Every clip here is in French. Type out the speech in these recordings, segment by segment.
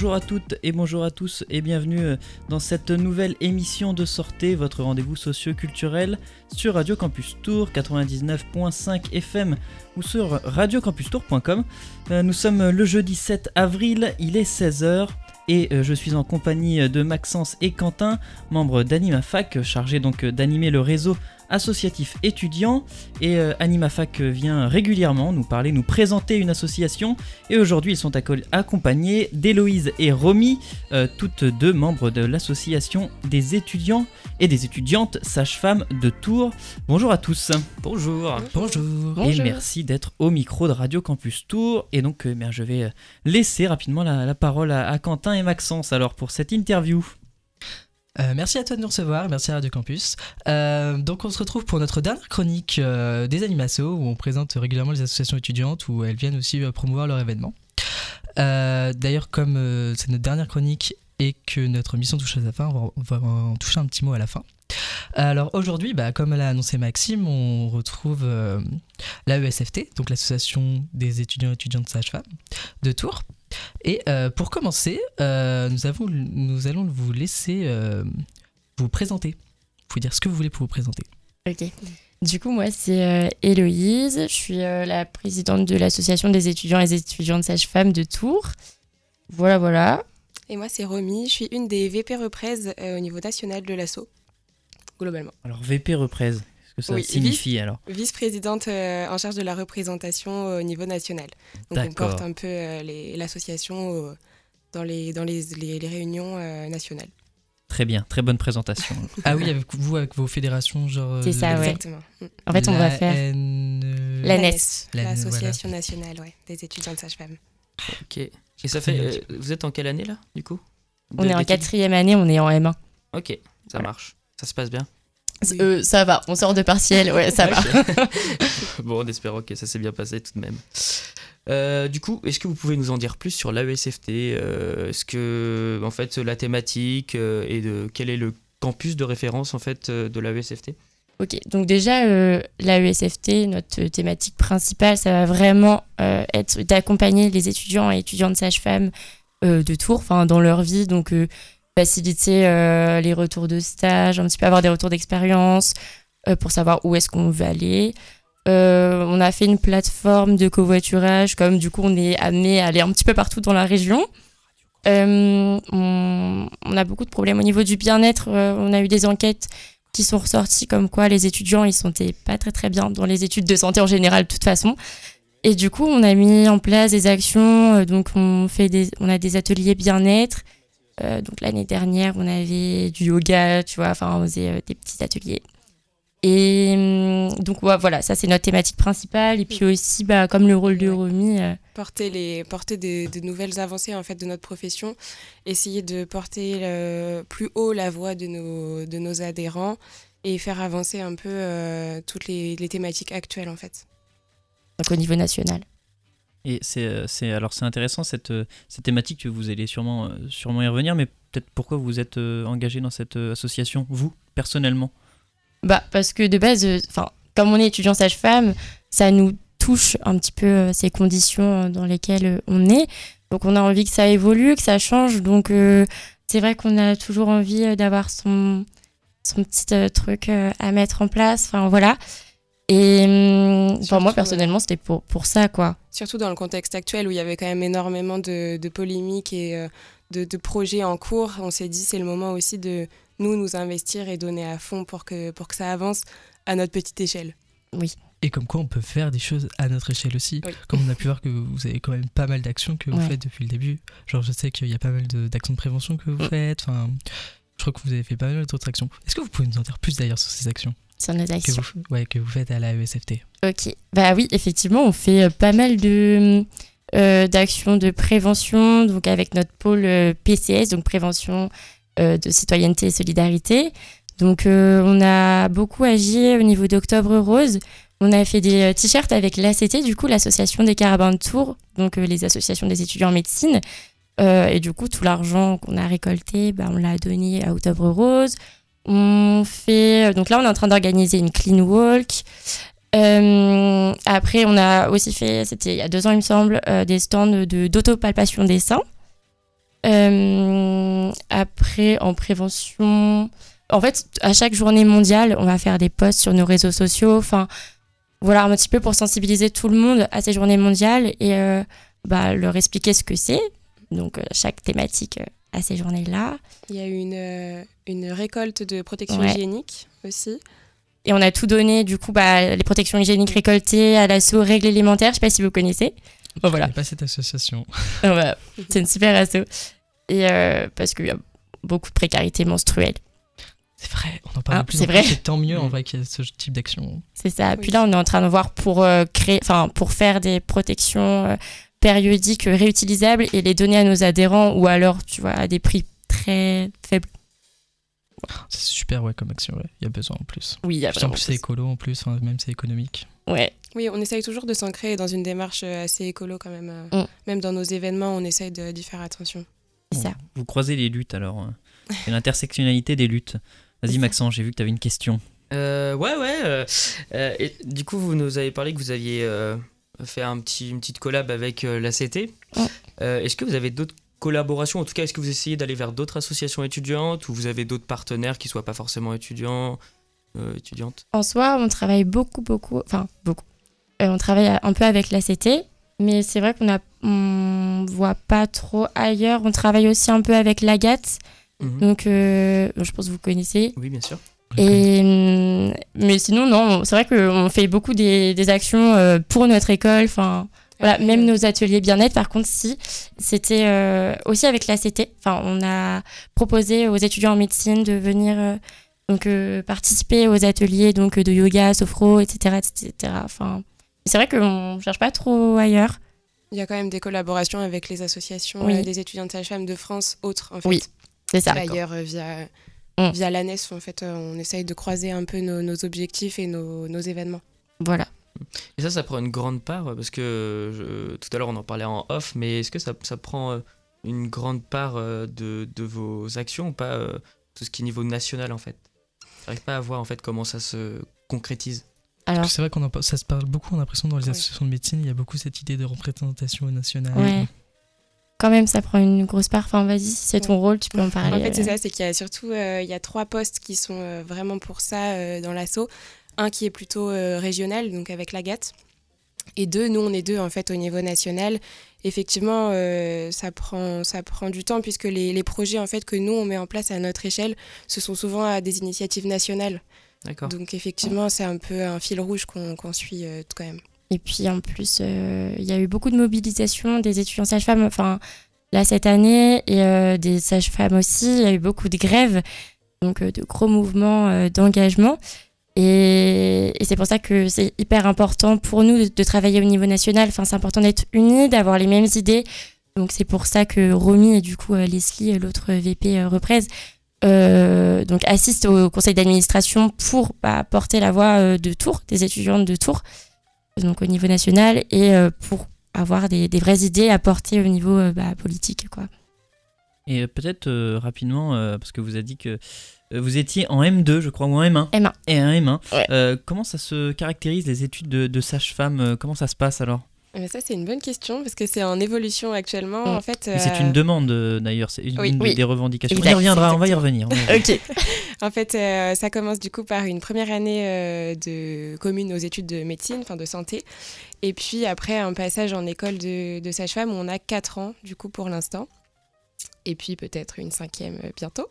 Bonjour à toutes et bonjour à tous et bienvenue euh, dans cette nouvelle émission de Sortez, votre rendez-vous socio-culturel sur Radio Campus Tour 99.5 FM ou sur radiocampustour.com. Euh, nous sommes le jeudi 7 avril, il est 16h et euh, je suis en compagnie de Maxence et Quentin, membres d'AnimaFac, chargés donc d'animer le réseau associatif étudiant et euh, AnimaFac vient régulièrement nous parler, nous présenter une association et aujourd'hui ils sont accompagnés d'Héloïse et Romy, euh, toutes deux membres de l'association des étudiants et des étudiantes sages-femmes de Tours. Bonjour à tous. Bonjour. Bonjour. Et merci d'être au micro de Radio Campus Tours et donc euh, je vais laisser rapidement la, parole à Quentin et Maxence alors pour cette interview. Euh, merci à toi de nous recevoir, merci à Radio Campus. Euh, donc on se retrouve pour notre dernière chronique euh, des animations où on présente régulièrement les associations étudiantes où elles viennent aussi promouvoir leur événement. D'ailleurs comme c'est notre dernière chronique et que notre mission touche à sa fin, on va, en toucher un petit mot à la fin. Alors aujourd'hui, bah, comme l'a annoncé Maxime, on retrouve l'AESFT, donc l'association des étudiants et étudiantes sages-femmes de Tours. Et euh, pour commencer, euh, nous, avons, nous allons vous laisser euh, vous présenter. Vous pouvez dire ce que vous voulez pour vous présenter. Ok. Du coup, moi, c'est Héloïse. Je suis la présidente de l'association des étudiants et des étudiantes sages-femmes de Tours. Voilà, voilà. Et moi, c'est Romy. Je suis une des VP reprises au niveau national de l'ASSO, globalement. Alors, VP ça signifie alors Vice-présidente euh, en charge de la représentation au niveau national. Donc on porte un peu euh, l'association dans, les, dans les, les, réunions euh, nationales. Très bien, très bonne présentation. ah oui, avec vous, avec vos fédérations, genre. C'est ça, ouais. Exactement. En fait, on va faire. L'ANES, l'Association nationale des étudiants de sage-femme. Ok. Et ça fait. vous êtes en quelle année là, du coup? On est en quatrième année, on est en M1. Ok, ça marche. Ça se passe bien? Euh, ça va, on sort de partiel, ouais, ça va. bon, on espère que ça s'est bien passé tout de même. Euh, du coup, est-ce que vous pouvez nous en dire plus sur l'AESFT euh, Est-ce que, en fait, la thématique et de quel est le campus de référence en fait de l'AESFT Ok, donc déjà, l'AESFT, notre thématique principale, ça va vraiment être d'accompagner les étudiants et étudiantes sages-femmes de Tours, enfin, dans leur vie, donc faciliter euh, les retours de stage, un petit peu avoir des retours d'expérience euh, pour savoir où est-ce qu'on veut aller. Euh, on a fait une plateforme de covoiturage, comme du coup on est amené à aller un petit peu partout dans la région. On, a beaucoup de problèmes au niveau du bien-être. on a eu des enquêtes qui sont ressorties comme quoi les étudiants ils sont pas très très bien dans les études de santé en général de toute façon. Et du coup on a mis en place des actions. donc on fait des, on a des ateliers bien-être. Euh, donc l'année dernière, on avait du yoga, tu vois, enfin on faisait euh, des petits ateliers. Et hum, donc voilà, ça c'est notre thématique principale. Et puis aussi, bah, comme le rôle de Romy. Euh, porter, les, porter des, de nouvelles avancées en fait de notre profession, essayer de porter plus haut la voix de nos, de nos adhérents et faire avancer un peu toutes les, les, thématiques actuelles en fait. Donc au niveau national. Et c'est, euh, c'est alors c'est intéressant cette, euh, cette thématique que vous allez sûrement, euh, sûrement y revenir, mais peut-être pourquoi vous êtes engagé dans cette association, vous, personnellement? Bah parce que de base, enfin comme on est étudiant sage-femme, ça nous touche un petit peu ces conditions dans lesquelles on est. Donc on a envie que ça évolue, que ça change. Donc c'est vrai qu'on a toujours envie d'avoir son, son petit truc à mettre en place. Enfin voilà. Et hum, moi, personnellement, c'était pour, pour ça, quoi. Surtout dans le contexte actuel où il y avait quand même énormément de, de polémiques et euh, de, de, projets en cours, on s'est dit c'est le moment aussi de nous nous investir et donner à fond pour que, pour que ça avance à notre petite échelle. Oui. Et comme quoi on peut faire des choses à notre échelle aussi. Comme on a pu voir que vous avez quand même pas mal d'actions que vous faites depuis le début. Genre je sais qu'il y a pas mal d'actions de, prévention que vous mm. faites. Enfin, je crois que vous avez fait pas mal d'autres actions. Est-ce que vous pouvez nous en dire plus d'ailleurs sur ces actions? Sur nos actions. Que vous, ouais, que vous faites à la ESFT. Ok, bah oui, effectivement, on fait euh, pas mal de euh, d'actions de prévention, donc avec notre pôle euh, PCS, donc prévention de citoyenneté et solidarité. Donc on a beaucoup agi au niveau d'Octobre Rose. On a fait des t-shirts avec l'ACT, du coup l'association des carabins de Tours, donc les associations des étudiants en médecine. et du coup tout l'argent qu'on a récolté, bah, on l'a donné à Octobre Rose. On fait. Donc là, on est en train d'organiser une clean walk. Euh, après, on a aussi fait, c'était il y a deux ans, il me semble, euh, des stands de, d'autopalpation des seins. Euh, après, en prévention, en fait, à chaque journée mondiale, on va faire des posts sur nos réseaux sociaux. Enfin, voilà, un petit peu pour sensibiliser tout le monde à ces journées mondiales et euh, bah, leur expliquer ce que c'est. Donc, euh, chaque thématique euh, à ces journées-là. Il y a eu une, euh, une récolte de protection Ouais. hygiénique aussi. Et on a tout donné, du coup, bah, les protections hygiéniques récoltées à l'assaut Règles élémentaires. Je sais pas si vous connaissez. Bon, Je voilà. pas cette association. Bah, c'est une super asso. Et euh, parce qu'il y a beaucoup de précarité menstruelle. C'est vrai, on en parle Ah, plus c'est vrai. C'est tant mieux en Mm. vrai qu'il y ait ce type d'action. C'est ça. Oui. Puis là, on est en train de voir pour euh, créer, enfin, pour faire des protections euh, périodiques réutilisables et les donner à nos adhérents ou alors, tu vois, à des prix très faibles. C'est super, ouais, comme action, ouais. Il y a besoin en plus. Oui, il y a Puis en plus, c'est écolo en plus, hein, même c'est économique. Ouais. Oui, on essaye toujours de s'ancrer dans une démarche euh, assez écolo quand même. euh, Mm. Même dans nos événements, on essaye de- d'y faire attention. C'est ça. Vous croisez les luttes alors. hein. C'est l'intersectionnalité des luttes. Vas-y. Maxence, j'ai vu que tu avais une question. Euh, ouais, ouais. euh, euh, et du coup, vous nous avez parlé que vous aviez euh, fait un petit, une petite collab avec euh, l'ACT. Ouais. Euh, est-ce que vous avez d'autres collaborations? En tout cas, est-ce que vous essayez d'aller vers d'autres associations étudiantes ou vous avez d'autres partenaires qui soient pas forcément étudiants, euh, étudiantes? En soi, on travaille beaucoup, beaucoup, enfin, beaucoup. On travaille un peu avec l'ACT, mais c'est vrai qu'on a, on voit pas trop ailleurs. On travaille aussi un peu avec l'AGAT. Mhm. Donc, euh, je pense que vous connaissez. Oui, bien sûr. Et, hum, mais sinon, non, c'est vrai qu'on fait beaucoup des, des actions euh, pour notre école. Enfin, voilà, même nos ateliers bien-être, par contre, si, c'était euh, aussi avec l'ACT. Enfin, on a proposé aux étudiants en médecine de venir euh, donc, euh, participer aux ateliers donc, de yoga, sophro, etc. etc. Enfin, c'est vrai qu'on ne cherche pas trop ailleurs. Il y a quand même des collaborations avec les associations Oui. des étudiants de sage-femme de France, autres en fait. Oui, C'est ça. Via, Mm. via l'ANES, en fait, euh, on essaye de croiser un peu nos, nos objectifs et nos, nos événements. Voilà. Et ça, ça prend une grande part parce que je- tout à l'heure on en parlait en off, mais est-ce que ça, ça prend euh, une grande part euh, de, de vos actions ou pas euh, tout ce qui est niveau national en fait? J'arrive pas à voir en fait comment ça se concrétise. Alors, C'est vrai qu'on ça se parle beaucoup, on a l'impression dans les associations de médecine, il y a beaucoup cette idée de représentation nationale. ouais. Quand même, ça prend une grosse part. Enfin, vas-y, si c'est ton rôle, tu peux en parler. En fait, c'est euh. ça, c'est qu'il y a surtout euh, il y a trois postes qui sont euh, vraiment pour ça euh, dans l'assaut. Un qui est plutôt euh, régional, donc avec la GAT. Et deux, nous, on est deux en fait au niveau national. Effectivement, euh, ça, prend, ça prend du temps puisque les, les projets en fait que nous, on met en place à notre échelle, ce sont souvent à des initiatives nationales. D'accord. Donc effectivement, c'est un peu un fil rouge qu'on suit euh, quand même. Et puis en plus, euh, il y a eu beaucoup de mobilisation des étudiants sages-femmes, enfin là cette année, et euh, des sages-femmes aussi. Il y a eu beaucoup de grèves, donc euh, de gros mouvements d'engagement. Et, c'est pour ça que c'est hyper important pour nous de, travailler au niveau national. Enfin, c'est important d'être unis, d'avoir les mêmes idées. Donc c'est pour ça que Romy et du coup Leslie, l'autre VP euh, donc assistent au conseil d'administration pour bah, porter la voix de Tours, des étudiantes de Tours donc au niveau national, et euh, pour avoir des, des vraies idées à porter au niveau euh, bah, politique. Quoi. Et euh, peut-être euh, rapidement, euh, parce que vous avez dit que vous étiez en M2, je crois, ou en M1. M1. Et un M1. Ouais. Euh, comment ça se caractérise les études de, de sage-femme Comment ça se passe alors? Bien, ça, c'est une bonne question parce que c'est en évolution actuellement. Mm. En fait, Et C'est euh, une demande euh, d'ailleurs, c'est une, oui. une des- Oui. des revendications. on y reviendra, on va y revenir. Ok. En fait, euh, ça commence du coup par une première année euh, de commune aux études de médecine, enfin de santé. Et puis après, un passage en école de, de sage-femme où on a 4 ans, du coup, pour l'instant. Et puis peut-être une cinquième euh, bientôt.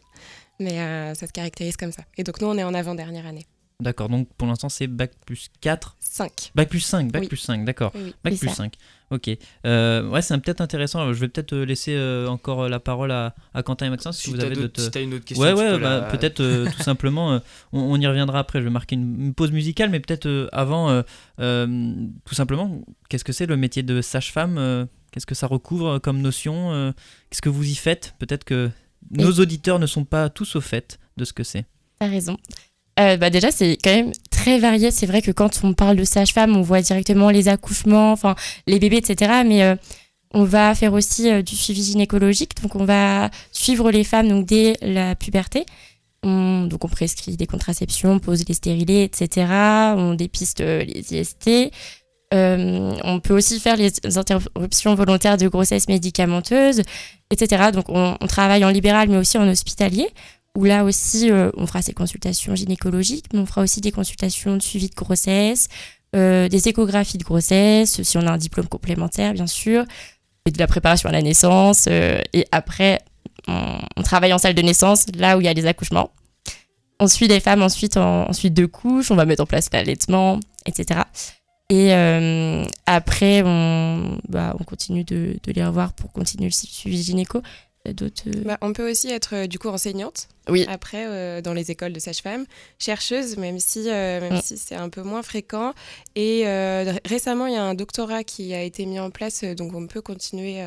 Mais euh, ça se caractérise comme ça. Et donc nous, on est en avant-dernière année. D'accord, donc pour l'instant c'est Bac plus 4. 5. Bac plus 5, Bac Oui. plus 5, d'accord. Oui, oui. Bac plus ça. 5. Ok. Euh, ouais, c'est un- peut-être intéressant. Je vais peut-être euh, laisser euh, encore la parole à, à Quentin et Maxence si, Si vous avez d'autres- si t'as une autre question, Ouais, ouais, peux bah, la- peut-être euh, tout simplement, euh, on, on y reviendra après. Je vais marquer une, une pause musicale, mais peut-être euh, avant, euh, euh, tout simplement, qu'est-ce que c'est le métier de sage-femme Qu'est-ce que ça recouvre comme notion Qu'est-ce que vous y faites? Peut-être que nos auditeurs ne sont pas tous au fait de ce que c'est. T'as raison. Euh, bah déjà, c'est quand même très varié. C'est vrai que quand on parle de sage-femme, on voit directement les accouchements, enfin les bébés, etc. Mais euh, on va faire aussi euh, du suivi gynécologique. Donc, on va suivre les femmes donc, dès la puberté. On- donc, on prescrit des contraceptions, on pose les stérilés, etc. On dépiste les IST. on peut aussi faire les interruptions volontaires de grossesse médicamenteuse, etc. Donc on, travaille en libéral mais aussi en hospitalier, où là aussi on fera ces consultations gynécologiques, mais on fera aussi des consultations de suivi de grossesse, des échographies de grossesse, si on a un diplôme complémentaire bien sûr, et de la préparation à la naissance, et après on, travaille en salle de naissance, là où il y a les accouchements. On suit les femmes ensuite en, suite de couches, on va mettre en place l'allaitement, etc. Et euh, après, on, bah, on continue de, les revoir pour continuer le suivi gynéco. D'autres... Euh, bah, on peut aussi être euh, du coup enseignante. Oui. Après, dans les écoles de sage-femme, chercheuse, même si, même mm. si c'est un peu moins fréquent. Et récemment, il y a un doctorat qui a été mis en place, donc on peut continuer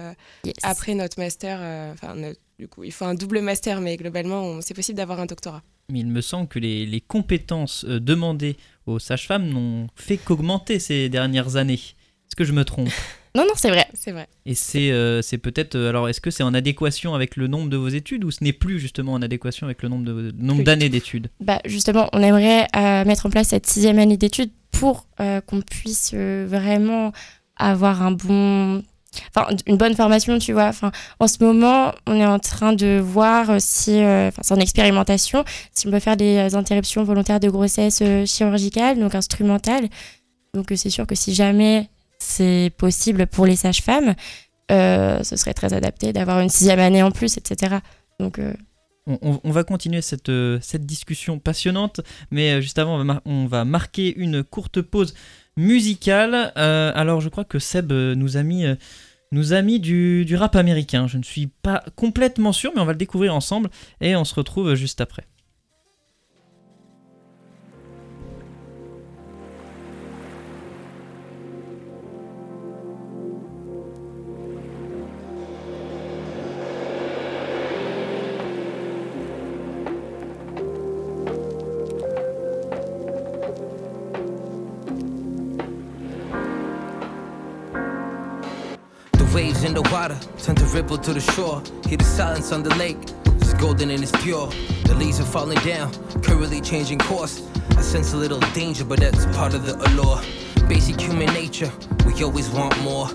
après notre master, enfin du coup, il faut un double master, mais globalement, c'est possible d'avoir un doctorat. Mais il me semble que les, compétences euh, demandées aux sages-femmes n'ont fait qu'augmenter ces dernières années. Est-ce que je me trompe? Non, non, c'est vrai. C'est vrai. Et c'est euh, peut-être. Euh, alors, est-ce que c'est en adéquation avec le nombre de vos études ou ce n'est plus justement en adéquation avec le nombre de nombre d'années d'études? Bah, justement, on aimerait mettre en place cette sixième année d'études pour qu'on puisse vraiment avoir un bon enfin une bonne formation tu vois enfin en ce moment on est en train de voir si euh, enfin c'est en expérimentation si on peut faire des interruptions volontaires de grossesse euh, chirurgicales donc instrumentales donc euh, c'est sûr que si jamais c'est possible pour les sages-femmes ce serait très adapté d'avoir une sixième année en plus etc donc on, va continuer cette, cette discussion passionnante, mais juste avant, on va marquer une courte pause musicale. Euh, alors je crois que Seb euh, nous a mis, euh, nous a mis du, du rap américain. Je ne suis pas complètement sûr, mais on va le découvrir ensemble et on se retrouve juste après. Water, turn to ripple to the shore. Hear the silence on the lake, it's golden and it's pure. The leaves are falling down, currently changing course. I sense a little danger, but that's part of the allure. Basic human nature, we always want more.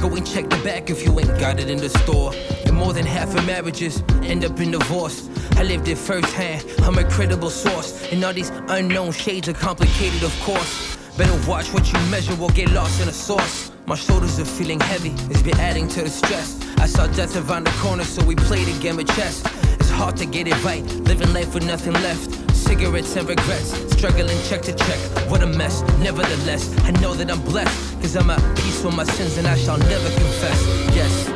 Go and check the back if you ain't got it in the store. And more than half of marriages end up in divorce. I lived it firsthand, I'm a credible source. And all these unknown shades are complicated, of course. Better watch what you measure or get lost in a source. My shoulders are feeling heavy, it's been adding to the stress. I saw death around the corner, so we played a game of chess. It's hard to get it right, living life with nothing left. Cigarettes and regrets, struggling check to check. What a mess, nevertheless, I know that I'm blessed. Cause I'm at peace with my sins and I shall never confess. Yes.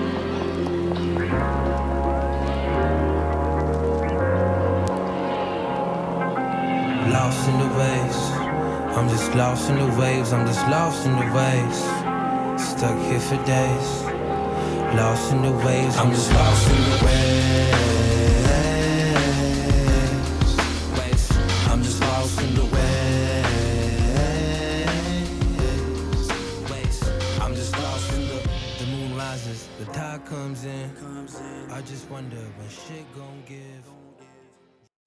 Lost in the waves, I'm just lost in the waves, I'm just lost in the waves. Stuck here for days. Lost in the waves. I'm just lost in the waves. I'm just lost in the waves. I'm just lost in the. The moon rises, the tide comes in. I just wonder when shit gon' give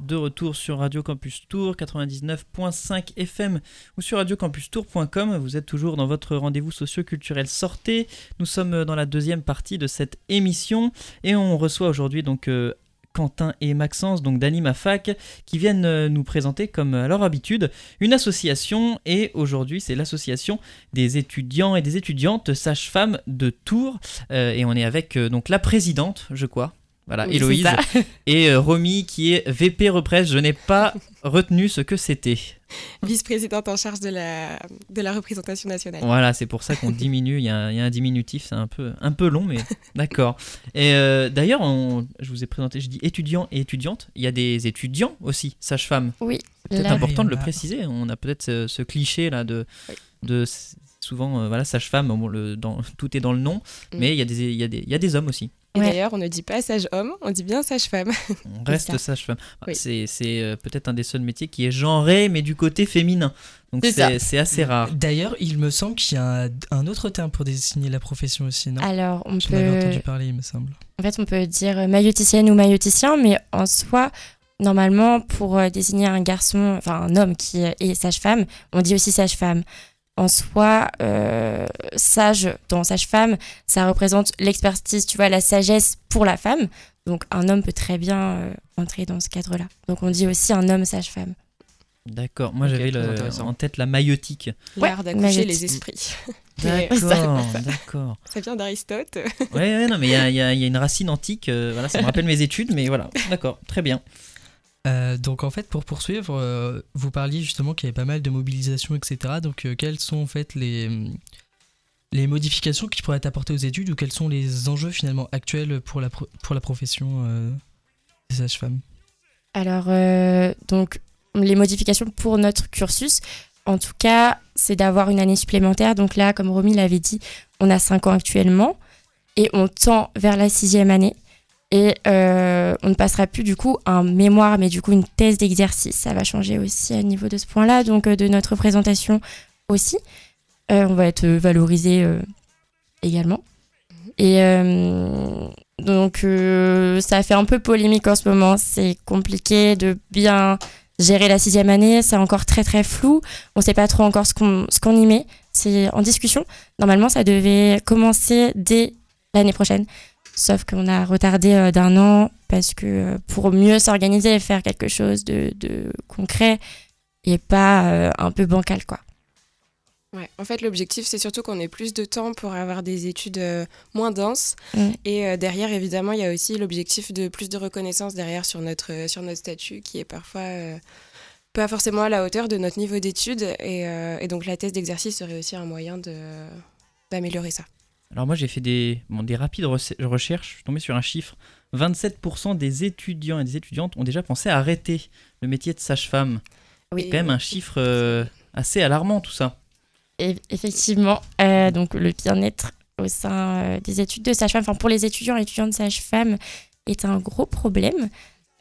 de retour sur Radio Campus Tour 99.5 FM ou sur radiocampustour.com. Vous êtes toujours dans votre rendez-vous socio-culturel Sortez. Nous sommes dans la deuxième partie de cette émission et on reçoit aujourd'hui donc euh, Quentin et Maxence, donc d'Anima Fac, qui viennent euh, nous présenter, comme à leur habitude, une association. Et aujourd'hui, c'est l'association des étudiants et des étudiantes sages-femmes de Tours. Euh, et on est avec donc la présidente, je crois, voilà, Héloïse. Et euh, Romy qui est VP Represse. Je n'ai pas retenu ce que c'était. Vice-présidente en charge de la, de la représentation nationale. Voilà, c'est pour ça qu'on diminue. Il y, a, un diminutif, c'est un peu, un peu long, mais d'accord. Et euh, d'ailleurs, je vous ai présenté, je dis étudiants et étudiantes. Il y a des étudiants aussi, sages-femmes. Oui. C'est important de le préciser. On a peut-être ce, cliché là de. de souvent, euh, voilà, sage-femme, tout est dans le nom, mm. mais il y, a des, il, y a des, il y a des hommes aussi. Et d'ailleurs, on ne dit pas sage-homme, on dit bien sage-femme. On reste sage-femme. C'est euh, peut-être un des seuls métiers qui est genré, mais du côté féminin. Donc c'est assez rare. D'ailleurs, il me semble qu'il y a un autre terme pour désigner la profession aussi, non? Alors, on Je peut. entendu parler, il me semble. En fait, on peut dire mailloticienne ou mailloticien, mais en soi, normalement, pour euh, désigner un garçon, enfin un homme qui est sage-femme, on dit aussi sage-femme. En soi, euh, sage dans sage-femme, ça représente l'expertise, tu vois, la sagesse pour la femme. Donc un homme peut très bien euh, entrer dans ce cadre-là. Donc on dit aussi un homme sage-femme. D'accord. Moi, j'avais en tête la maïotique. L'art d'accoucher les esprits. D'accord, d'accord. Ça vient d'Aristote. Ouais, ouais, non, mais y y il y a une racine antique. euh, voilà, ça me rappelle mes études, mais voilà. D'accord, très bien. Euh, donc en fait, pour poursuivre, euh, vous parliez justement qu'il y avait pas mal de mobilisation, etc. Donc euh, quelles sont en fait les, les modifications qui pourraient être apportées aux études ou quels sont les enjeux finalement actuels pour la, pro- pour la profession des sages-femmes? Alors, donc, les modifications pour notre cursus, en tout cas, c'est d'avoir une année supplémentaire. Donc là, comme Romy l'avait dit, on a 5 ans actuellement et on tend vers la sixième année. Et euh, on ne passera plus du coup un mémoire, mais du coup une thèse d'exercice. Ça va changer aussi à niveau de ce point-là, donc euh, de notre présentation aussi. Euh, on va être valorisé euh, également. Et euh, donc ça fait un peu polémique en ce moment. C'est compliqué de bien gérer la sixième année. C'est encore très très flou. On ne sait pas trop encore ce qu'on ce qu'on y met. C'est en discussion. Normalement, ça devait commencer dès l'année prochaine. Sauf qu'on a retardé euh, d'un an parce que euh, pour mieux s'organiser et faire quelque chose de, de concret et pas euh, un peu bancal quoi. Ouais. En fait, l'objectif, c'est surtout qu'on ait plus de temps pour avoir des études euh, moins denses. Mm. Et euh, derrière, évidemment, il y a aussi l'objectif de plus de reconnaissance derrière sur notre, euh, sur notre statut, qui est parfois pas forcément à la hauteur de notre niveau d'études. Et, et donc, la thèse d'exercice serait aussi un moyen d'améliorer ça. Alors moi j'ai fait des, bon, des rapides recherches, je suis tombé sur un chiffre. 27% des étudiants et des étudiantes ont déjà pensé à arrêter le métier de sage-femme. Oui. C'est quand même un chiffre euh, assez alarmant tout ça. Et effectivement, euh, donc le bien-être au sein euh, des études de sage-femme, enfin pour les étudiants et étudiantes sage-femme, est un gros problème.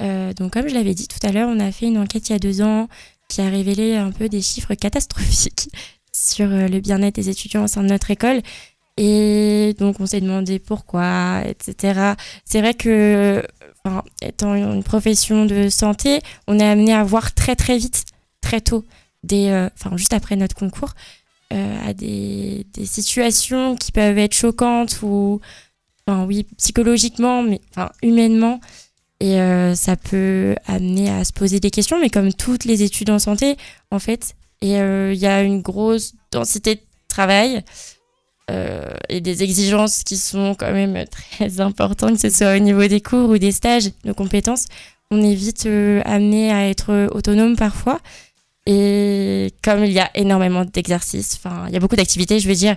Donc comme je l'avais dit tout à l'heure, on a fait une enquête il y a deux ans qui a révélé un peu des chiffres catastrophiques sur le bien-être des étudiants au sein de notre école. Et donc on s'est demandé pourquoi, etc. C'est vrai que, enfin, étant une profession de santé, on est amené à voir très très vite, très tôt, des, euh, enfin juste après notre concours, euh, à des, des situations qui peuvent être choquantes ou, enfin oui, psychologiquement, mais enfin humainement. Et euh, ça peut amener à se poser des questions, mais comme toutes les études en santé, en fait, et il y a une grosse densité de travail euh, et des exigences qui sont quand même très importantes, que ce soit au niveau des cours ou des stages, de compétences. On est vite euh, amené à être autonome parfois. Et comme il y a énormément d'exercices, enfin, il y a beaucoup d'activités, je veux dire,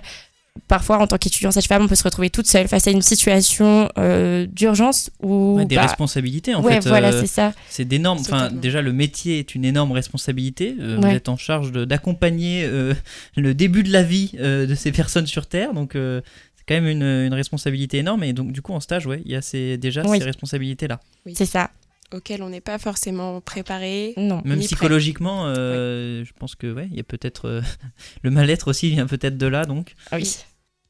parfois en tant qu'étudiant sage-femme, on peut se retrouver toute seule face à une situation euh, d'urgence ou Ouais, des bah, responsabilités en ouais, fait. voilà, euh, c'est ça. c'est d'énormes. Enfin, déjà le métier est une énorme responsabilité. Euh, Vous Ouais. êtes en charge d'accompagner euh, le début de la vie euh, de ces personnes sur Terre, donc euh, c'est quand même une, une responsabilité énorme. Et donc du coup en stage, ouais, il y a ces, déjà Oui. ces responsabilités là. C'est ça. Auquel on n'est pas forcément préparé. Non. Même psychologiquement, euh, je pense que ouais, il y a peut-être euh, le mal-être aussi vient peut-être de là, donc Ah oui.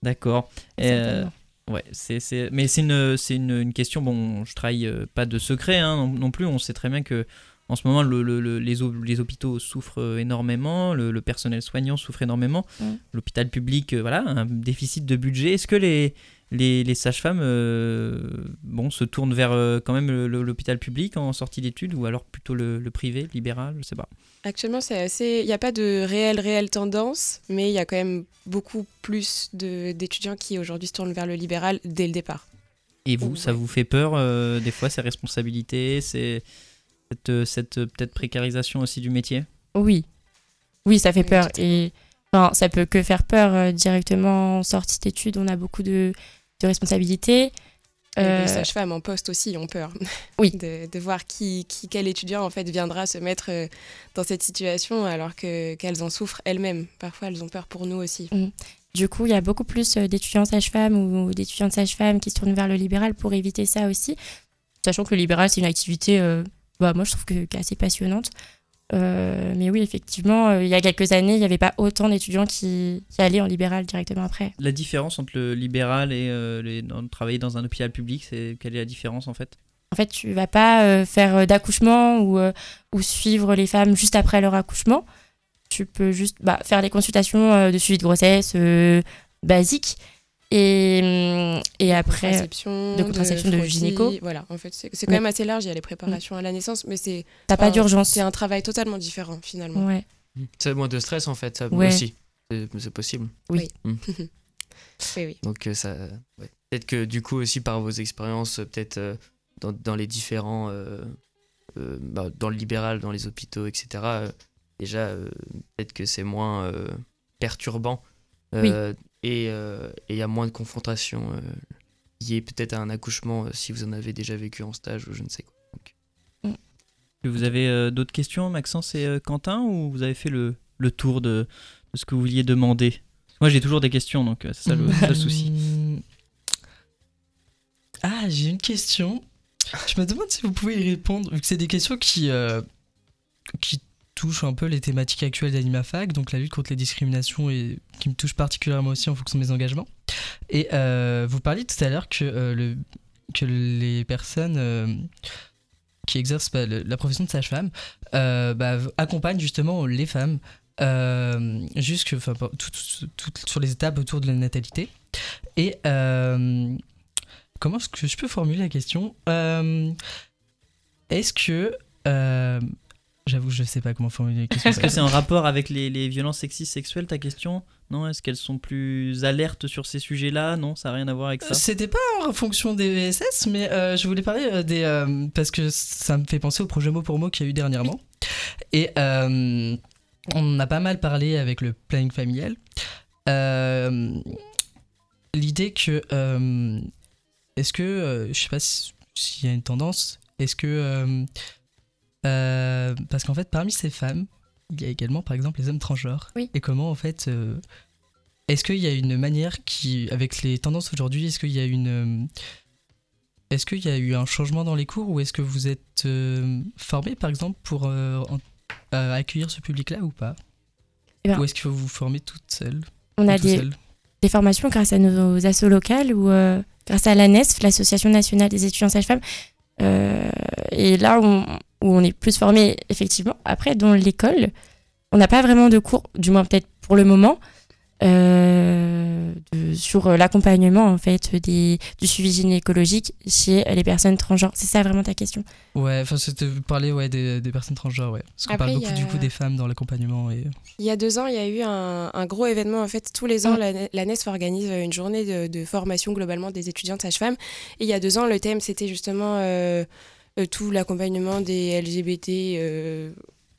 d'accord. Euh. Ouais, c'est, c'est... mais c'est une, c'est une, une question. Bon, je trahis euh, pas de secret hein, non, non plus. On sait très bien que en ce moment, le, le- le- les, hô- les hôpitaux souffrent euh, énormément, le, le personnel soignant souffre énormément. Mm. L'hôpital public, euh, voilà, un déficit de budget. Est-ce que les, les, les sages-femmes euh, bon, se tournent vers euh, quand même l'hôpital public en sortie d'études ou alors plutôt le, le privé, libéral Je sais pas. Actuellement, c'est assez. Il n'y a pas de réelle, réelle tendance, mais il y a quand même beaucoup plus d'étudiants qui aujourd'hui se tournent vers le libéral dès le départ. Et vous, Ouais. ça vous fait peur euh, des fois ces responsabilités, ces, cette, euh, cette euh, peut-être précarisation aussi du métier Oui. Oui, ça fait Oui, peur. Et enfin, ça peut que faire peur euh, directement en sortie d'études. On a beaucoup de, de responsabilités. Euh, Les sages-femmes en poste aussi ont peur Oui. de, de voir qui, qui, quel étudiant en fait viendra se mettre dans cette situation alors que qu'elles en souffrent elles-mêmes. Parfois, elles ont peur pour nous aussi. Du coup, il y a beaucoup plus d'étudiants sages-femmes ou d'étudiantes sages-femmes qui se tournent vers le libéral pour éviter ça aussi. Sachant que le libéral, c'est une activité, euh, bah, moi, je trouve que, qu'assez passionnante. Euh, mais oui, effectivement, euh, il y a quelques années, il n'y avait pas autant d'étudiants qui, qui allaient en libéral directement après. La différence entre le libéral et euh, les, dans- travailler dans un hôpital public, c'est quelle est la différence en fait? En fait, tu vas pas euh, faire d'accouchement ou, ou suivre les femmes juste après leur accouchement. tu peux juste bah, faire les consultations de suivi de grossesse basiques. Et, hum, et après, contraception, de contraception, de frottis, gynéco. Voilà, en fait, c'est c'est quand même assez large. Il y a les préparations à la naissance, mais c'est t'as pas d'urgence. C'est un travail totalement différent finalement. Ouais. C'est moins de stress en fait, ça Ouais. aussi. C'est possible. Oui, oui. Donc euh, ça, ouais. peut-être que du coup aussi par vos expériences, euh, peut-être euh, dans, dans les différents, euh, euh, bah, dans le libéral, dans les hôpitaux, etc. euh, déjà, euh, peut-être que c'est moins euh, perturbant euh, et euh, il y a moins de confrontation euh, liée peut-être à un accouchement euh, si vous en avez déjà vécu en stage ou je ne sais quoi. Donc, Vous avez euh, d'autres questions, Maxence et euh, Quentin, ou vous avez fait le, le tour de, de ce que vous vouliez demander? Moi, j'ai toujours des questions, donc euh, c'est ça, le- ça le souci. Hum. Ah, j'ai une question. Je me demande si vous pouvez y répondre, vu que c'est des questions qui, euh, qui touchent un peu les thématiques actuelles d'AnimaFac, donc la lutte contre les discriminations et qui me touche particulièrement aussi en fonction de mes engagements. Et euh, vous parliez tout à l'heure que, euh, les personnes euh, qui exercent bah, la profession de sage-femme bah, accompagnent justement les femmes jusque, sur les étapes autour de la natalité. Et comment est-ce que je peux formuler la question? Est-ce que J'avoue, je sais pas comment formuler la question. Est-ce que c'est en rapport avec les, les violences sexistes sexuelles, ta question? Non Est-ce qu'elles sont plus alertes sur ces sujets-là? Non, ça n'a rien à voir avec ça C'était pas en fonction des VSS, mais euh, je voulais parler euh, des. euh, parce que ça me fait penser au projet mot pour mot qu'il y a eu dernièrement. Et euh, on a pas mal parlé avec le planning familial. Euh, L'idée que. euh, est-ce que. euh, je sais pas si- s'il y a une tendance. Est-ce que. Euh, parce qu'en fait, parmi ces femmes, il y a également par exemple les hommes transgenres. Oui. Et comment en fait. euh, est-ce qu'il y a une manière qui, avec les tendances aujourd'hui, est-ce qu'il y a une, euh, est-ce qu'il y a eu un changement dans les cours ou est-ce que vous êtes euh, formé, par exemple, pour en- accueillir ce public-là ou pas? Eh ben, Ou est-ce qu'il faut vous former toute seule On a des, formations grâce à nos assos locales ou grâce à l'ANESF, l'Association nationale des étudiants sages-femmes. Et là on, où on est plus formé, effectivement, après, dans l'école, on n'a pas vraiment de cours, du moins peut-être pour le moment, euh, de- sur l'accompagnement en fait des, du suivi gynécologique chez les personnes transgenres. C'est ça vraiment ta question? Ouais, enfin, c'était parler ouais, des, des personnes transgenres, ouais. Parce qu'on parle il beaucoup y a- du coup des femmes dans l'accompagnement et. Il y a deux ans, il y a eu un, un gros événement. En fait, tous les ans, la, la NESF organise une journée de, de formation globalement des étudiantes sages-femmes. Et il y a deux ans, le thème, c'était justement euh, tout l'accompagnement des LGBT, euh,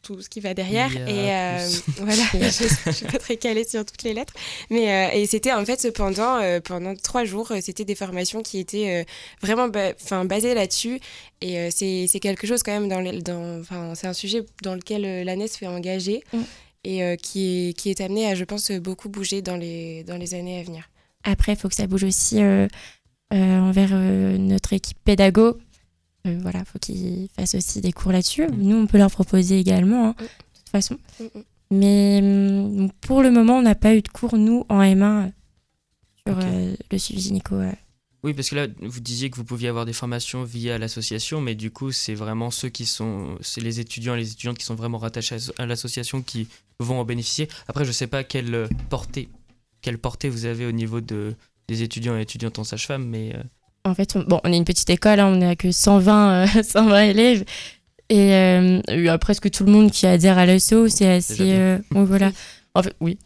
tout ce qui va derrière. Et euh, voilà, je ne suis pas très calée sur toutes les lettres. Mais, euh, et c'était en fait, cependant, euh, pendant trois jours, euh, c'était des formations qui étaient euh, vraiment ba- basées là-dessus. Et euh, c'est quelque chose quand même, dans, les- dans, c'est un sujet dans lequel euh, la NESF est engagée Mm. et euh, qui, est, qui est amené à, je pense, beaucoup bouger dans les, dans les années à venir. Après, il faut que ça bouge aussi euh, euh, envers euh, notre équipe pédago. Euh, voilà, faut qu'ils fassent aussi des cours là-dessus. Nous, on peut leur proposer également, hein, Mm. de toute façon. Mm, mm. Mais pour le moment, on n'a pas eu de cours, nous, en M1, euh, sur euh, le suivi gynéco. euh. Oui, parce que là, vous disiez que vous pouviez avoir des formations via l'association, mais du coup, c'est vraiment ceux qui sont, c'est les étudiants et les étudiantes qui sont vraiment rattachés à l'association qui vont en bénéficier. Après, je sais pas quelle portée, quelle portée vous avez au niveau de, des étudiants et étudiantes en sage-femme, mais euh, En fait, on, bon, on est une petite école, hein, on n'a que 120, euh, 120 élèves. Et euh, il y a presque tout le monde qui adhère à l'ASSO. C'est assez. euh, bon, voilà. En fait, oui,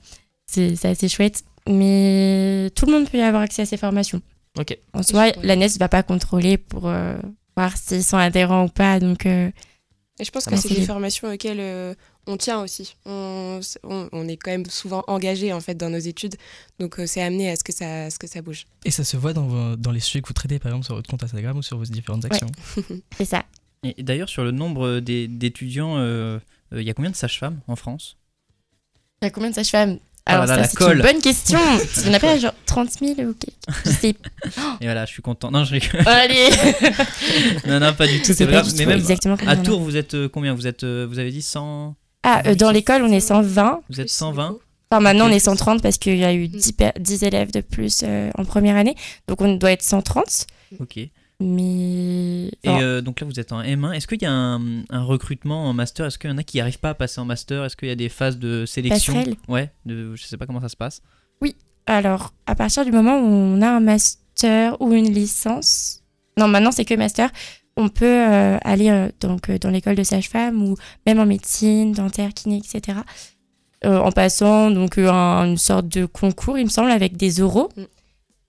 c'est assez chouette. Mais tout le monde peut y avoir accès à ces formations. ok. En soi, Ouais. l'ANES ne va pas contrôler pour euh, voir s'ils sont adhérents ou pas. Donc, euh, Et je pense que c'est des formations auxquelles euh, on tient aussi. On, on, on est quand même souvent engagé en fait dans nos études, donc euh, c'est amené à ce que ça, à ce que ça bouge. Et ça se voit dans, vos- dans les sujets que vous traitez, par exemple, sur votre compte Instagram ou sur vos différentes actions. c'est ça. Et d'ailleurs, sur le nombre des- d'étudiants, euh, euh, il y a combien de sages-femmes en France? Il y a combien de sages-femmes? Ah Alors, là là, ça, la c'est une bonne question. Il y en a pas genre 30 000 ou quelque Je sais Et voilà, je suis content. Non, je rigole. Allez non, non, pas du tout. C'est vrai. Mais même à. Tours, vous êtes euh, combien? Vous êtes, euh, vous avez dit 100 Ah, euh, dans l'école, on est 120. Vous êtes Plus, 120 du coup. Enfin, maintenant, on est 130 parce qu'il y a eu Mm. 10, per- 10 élèves de plus euh, en première année. Donc, on doit être 130. Ok. Mais. Et euh, donc là, vous êtes en M1. Est-ce qu'il y a un, un recrutement en master? Est-ce qu'il y en a qui n'arrivent pas à passer en master? Est-ce qu'il y a des phases de sélection? Passerelle Ouais, de, je sais pas comment ça se passe. Alors, à partir du moment où on a un master ou une licence, non, maintenant c'est que master, on peut euh, aller euh, donc, euh, dans l'école de sage-femme ou même en médecine, dentaire, kiné, etc. euh, en passant donc un- une sorte de concours, il me semble, avec des euros. Mm.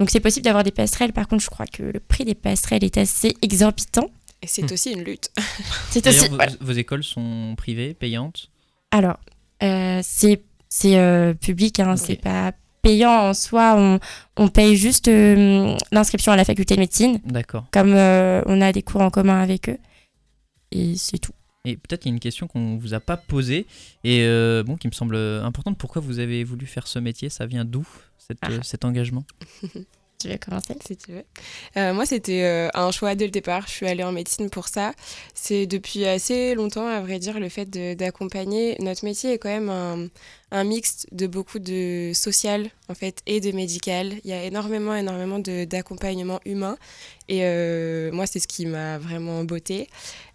Donc c'est possible d'avoir des passerelles. Par contre, je crois que le prix des passerelles est assez exorbitant. Et c'est Hmm. aussi une lutte. C'est aussi. D'ailleurs, vos, voilà. vos écoles sont privées, payantes? Alors, euh, c'est c'est euh, public, hein, c'est pas payant en soi. On, on paye juste euh, l'inscription à la faculté de médecine, D'accord. comme euh, on a des cours en commun avec eux. Et c'est tout. Et peut-être qu'il y a une question qu'on vous a pas posée et euh, bon, qui me semble importante. Pourquoi vous avez voulu faire ce métier? Ça vient d'où cet, Ah. euh, cet engagement? Euh, moi, c'était euh, un choix dès le départ. Je suis allée en médecine pour ça. C'est depuis assez longtemps, à vrai dire, le fait d'accompagner. Notre métier est quand même un, un mixte de beaucoup de social, en fait, et de médical. Il y a énormément, énormément d'accompagnement humain. Et euh, moi, c'est ce qui m'a vraiment beauté.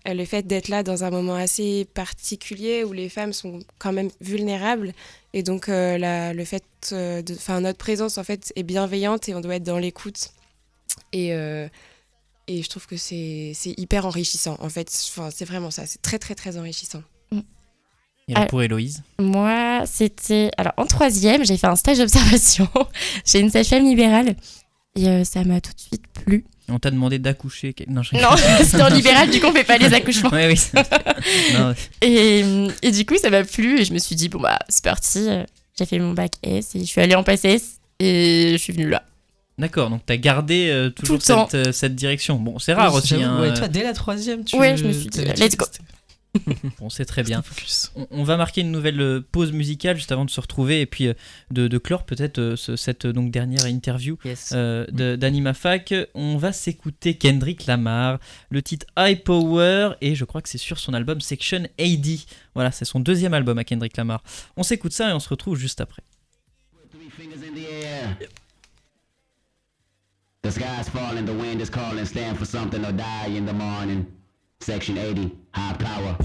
Le fait d'être là dans un moment assez particulier où les femmes sont quand même vulnérables. Et donc, euh, la- le fait, euh, de, enfin, notre présence en fait est bienveillante et on doit être dans l'écoute. Et, euh, et je trouve que c'est c'est hyper enrichissant. En fait, enfin, c'est vraiment ça. C'est très, très, très enrichissant. Et alors pour Héloïse Moi, c'était. Alors, en troisième, j'ai fait un stage d'observation chez une sage-femme libérale. Et euh, ça m'a tout de suite plu. On t'a demandé d'accoucher. Non, je Non, c'était en libéral, du coup, on fait pas les accouchements. Ouais, oui. c'est- non, Et, et du coup, ça m'a plu et je me suis dit, bon, bah, c'est parti. J'ai fait mon bac S et je suis allée en passe S et je suis venue là. D'accord, donc t'as gardé euh, toujours le temps. cette, euh, cette direction. Bon, c'est rare aussi. Hein, ouais, toi, dès la troisième, tu Ouais, je me suis dit, let's go. Bon, c'est très bien. Focus. On, on va marquer une nouvelle euh, pause musicale juste avant de se retrouver et puis euh, de, de clore peut-être euh, ce- cette donc dernière interview Yes. euh, d'Anima Fac. On va s'écouter Kendrick Lamar, le titre High Power et je crois que c'est sur son album Section AD. Voilà, c'est son deuxième album à Kendrick Lamar. On s'écoute ça et on se retrouve juste après. Three fingers in the air. The sky's falling, the wind is calling, stand for something or die in the morning. Section 80, high power.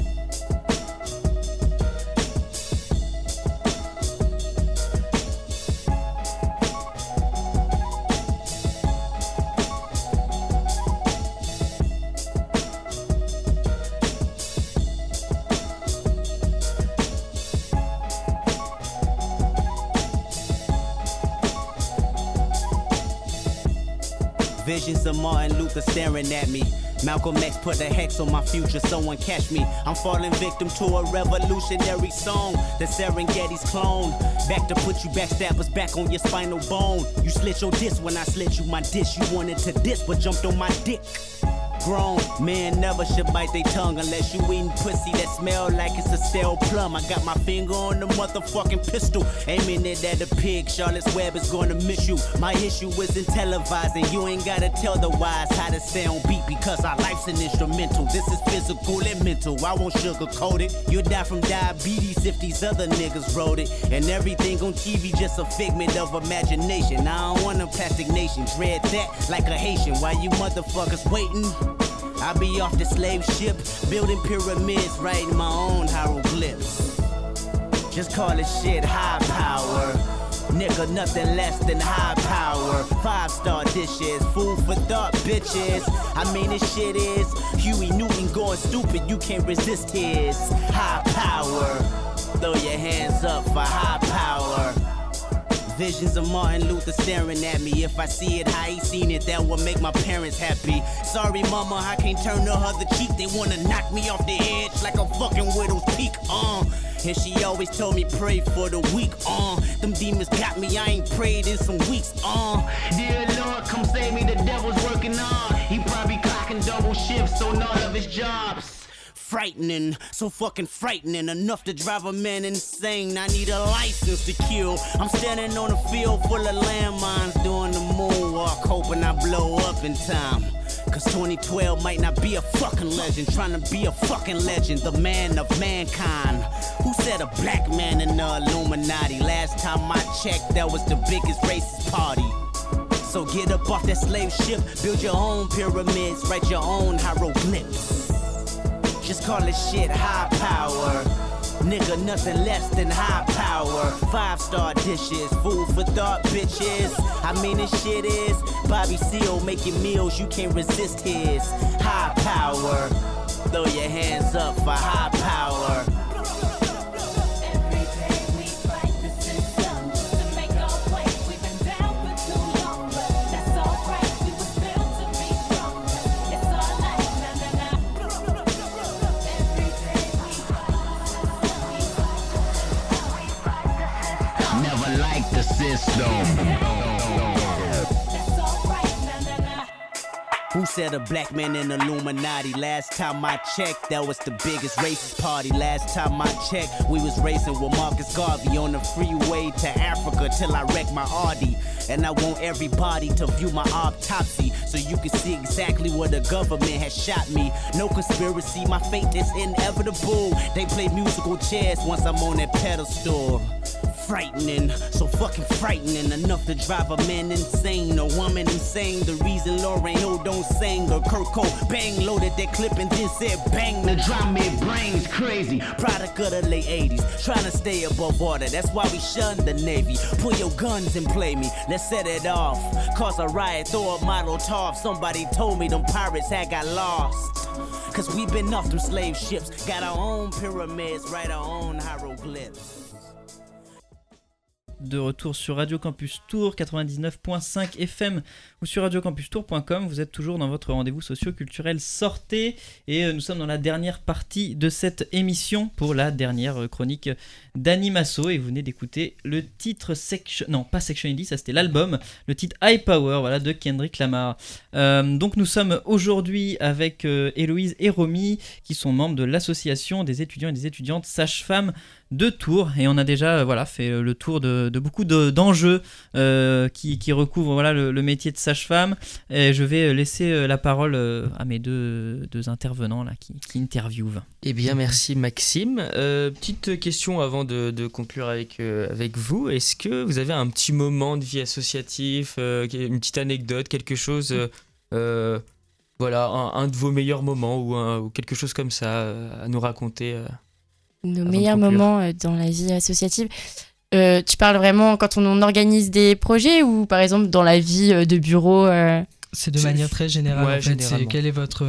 Visions of Martin Luther staring at me. Malcolm X put a hex on my future, someone catch me. I'm falling victim to a revolutionary song. The Serengeti's clone. Back to put you backstabbers back on your spinal bone. You slit your disc when I slit you my dish. You wanted to diss, but jumped on my dick. Grown never should bite their tongue unless you eating pussy that smell like it's a stale plum. I got my finger on the motherfucking pistol, aiming it at a pig. Charlotte's Web is gonna miss you. My issue isn't televising. You ain't gotta tell the wise how to stay on beat because our life's an instrumental. This is physical and mental. I won't sugarcoat it. You'll die from diabetes if these other niggas wrote it. And everything on TV just a figment of imagination. I don't want a plastic nation. Dread that like a Haitian. While you motherfuckers waiting. I be off the slave ship, building pyramids, writing my own hieroglyphs. Just call it shit high power. Nigga, nothing less than high power. Five star dishes, food for thought, bitches. I mean, this shit is Huey Newton going stupid, you can't resist his high power. Throw your hands up for high power. Visions of Martin Luther staring at me. If I see it how he seen it, that will make my parents happy. Sorry, mama, I can't turn the other cheek. They wanna knock me off the edge like a fucking widow's peak. Uh. And she always told me pray for the weak. Uh. Them demons got me, I ain't prayed in some weeks. Uh. Dear Lord, come save me. The devil's working on. He probably clocking double shifts on all of his jobs frightening, so fucking frightening, enough to drive a man insane. I need a license to kill. I'm standing on a field full of landmines doing the moonwalk, hoping I blow up in time. Cause 2012 might not be a fucking legend, trying to be a fucking legend, the man of mankind. Who said a black man in the Illuminati? Last time I checked, that was the biggest racist party. So get up off that slave ship, build your own pyramids, write your own hieroglyphs. Just call it shit high power. Nigga, nothing less than high power. Five star dishes, food for thought, bitches. I mean, this shit is Bobby Seal making meals, you can't resist his high power. Throw your hands up for high power. Said a black man in Illuminati? Last time I checked, that was the biggest racist party. Last time I checked, we was racing with Marcus Garvey on the freeway to Africa till I wrecked my Audi. And I want everybody to view my autopsy so you can see exactly where the government has shot me. No conspiracy, my fate is inevitable. They play musical chairs once I'm on that pedestal frightening, so fucking frightening enough to drive a man insane, a woman insane. The reason Lauren O don't sing, or Kurt bang loaded that clip and then said bang. The drum it brains crazy. Product of the late 80s, trying to stay above water. That's why we shun the Navy. Pull your guns and play me, let's set it off. Cause a riot, throw a model top. Somebody told me them pirates had got lost. Cause we been off them slave ships, got our own pyramids, write our own hieroglyphs. De retour sur Radio Campus Tour 99.5 FM ou sur radiocampustour.com. Vous êtes toujours dans votre rendez-vous socio-culturel Sortez et euh, nous sommes dans la dernière partie de cette émission pour la dernière euh, chronique d'Animasso et vous venez d'écouter le titre Section non pas Section 10 ça c'était l'album le titre High Power voilà de Kendrick Lamar. Euh, donc nous sommes aujourd'hui avec euh, Héloïse et Romy qui sont membres de l'association des étudiants et des étudiantes sages-femmes de Tours et on a déjà euh, voilà fait euh, le tour de, de beaucoup de- d'enjeux euh, qui, recouvrent voilà le, métier de sage-femme je vais laisser la parole à mes deux, intervenants là qui, interviewent. Eh bien, merci Maxime. Petite question avant de, de conclure avec, avec vous. Est-ce que vous avez un petit moment de vie associatif, une petite anecdote, quelque chose, voilà, un, de vos meilleurs moments ou, quelque chose comme ça à nous raconter Nos meilleurs moments euh, dans la vie associative. Euh, tu parles vraiment quand on organise des projets ou par exemple dans la vie euh, de bureau euh, C'est de manière très générale Ouais, en fait. Quel est votre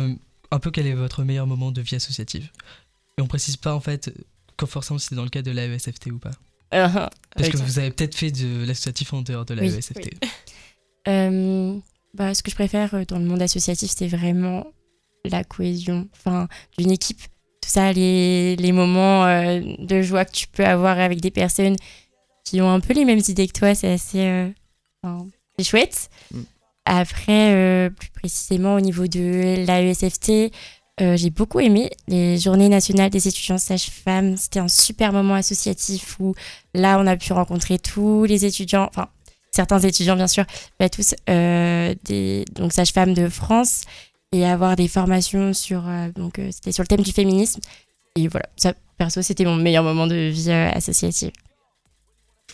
un peu quel est votre meilleur moment de vie associative? Et on précise pas en fait forcément si c'est dans le cadre de la ESFT ou pas. Parce avec- que vous avez peut-être fait de l'associatif en dehors de la E Oui. Euh, bah, ce que je préfère dans le monde associatif, c'est vraiment la cohésion enfin, d'une équipe. Tout ça, les, les moments euh, de joie que tu peux avoir avec des personnes qui ont un peu les mêmes idées que toi, c'est assez euh, enfin, c'est chouette. Mm. Après, euh, plus précisément au niveau de l'AESFT, j'ai beaucoup aimé les Journées nationales des étudiants sages-femmes. C'était un super moment associatif où là, on a pu rencontrer tous les étudiants, enfin certains étudiants bien sûr, pas tous, des donc sages-femmes de France et avoir des formations sur euh, donc euh, c'était sur le thème du féminisme et voilà ça perso c'était mon meilleur moment de vie euh, associative.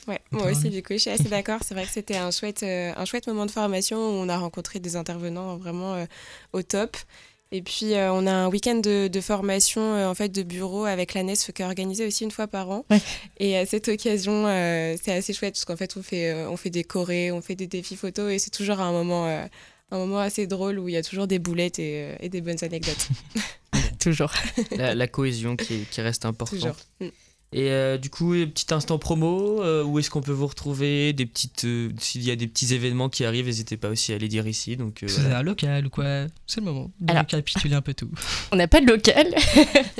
Ouais, moi aussi, du coup, je suis assez d'accord. C'est vrai que c'était un chouette, euh, un chouette moment de formation où on a rencontré des intervenants vraiment euh, au top. Et puis, euh, on a un week-end de, de formation euh, en fait de bureau avec la NESF qui est organisé aussi une fois par an. Ouais. Et à cette occasion, euh, c'est assez chouette parce qu'en fait, on fait, euh, on fait des chorés, on fait des défis photos et c'est toujours un moment, euh, un moment assez drôle où il y a toujours des boulettes et, euh, et des bonnes anecdotes. Toujours. la, la cohésion qui, qui reste importante. toujours. Mm. Et euh, du coup, petit instant promo, euh, où est-ce qu'on peut vous retrouver? Des petites, euh, S'il y a des petits événements qui arrivent, n'hésitez pas aussi à les dire ici. Donc, euh, C'est voilà. un local ou quoi? C'est le moment de Alors- récapituler un peu tout. On n'a pas de local,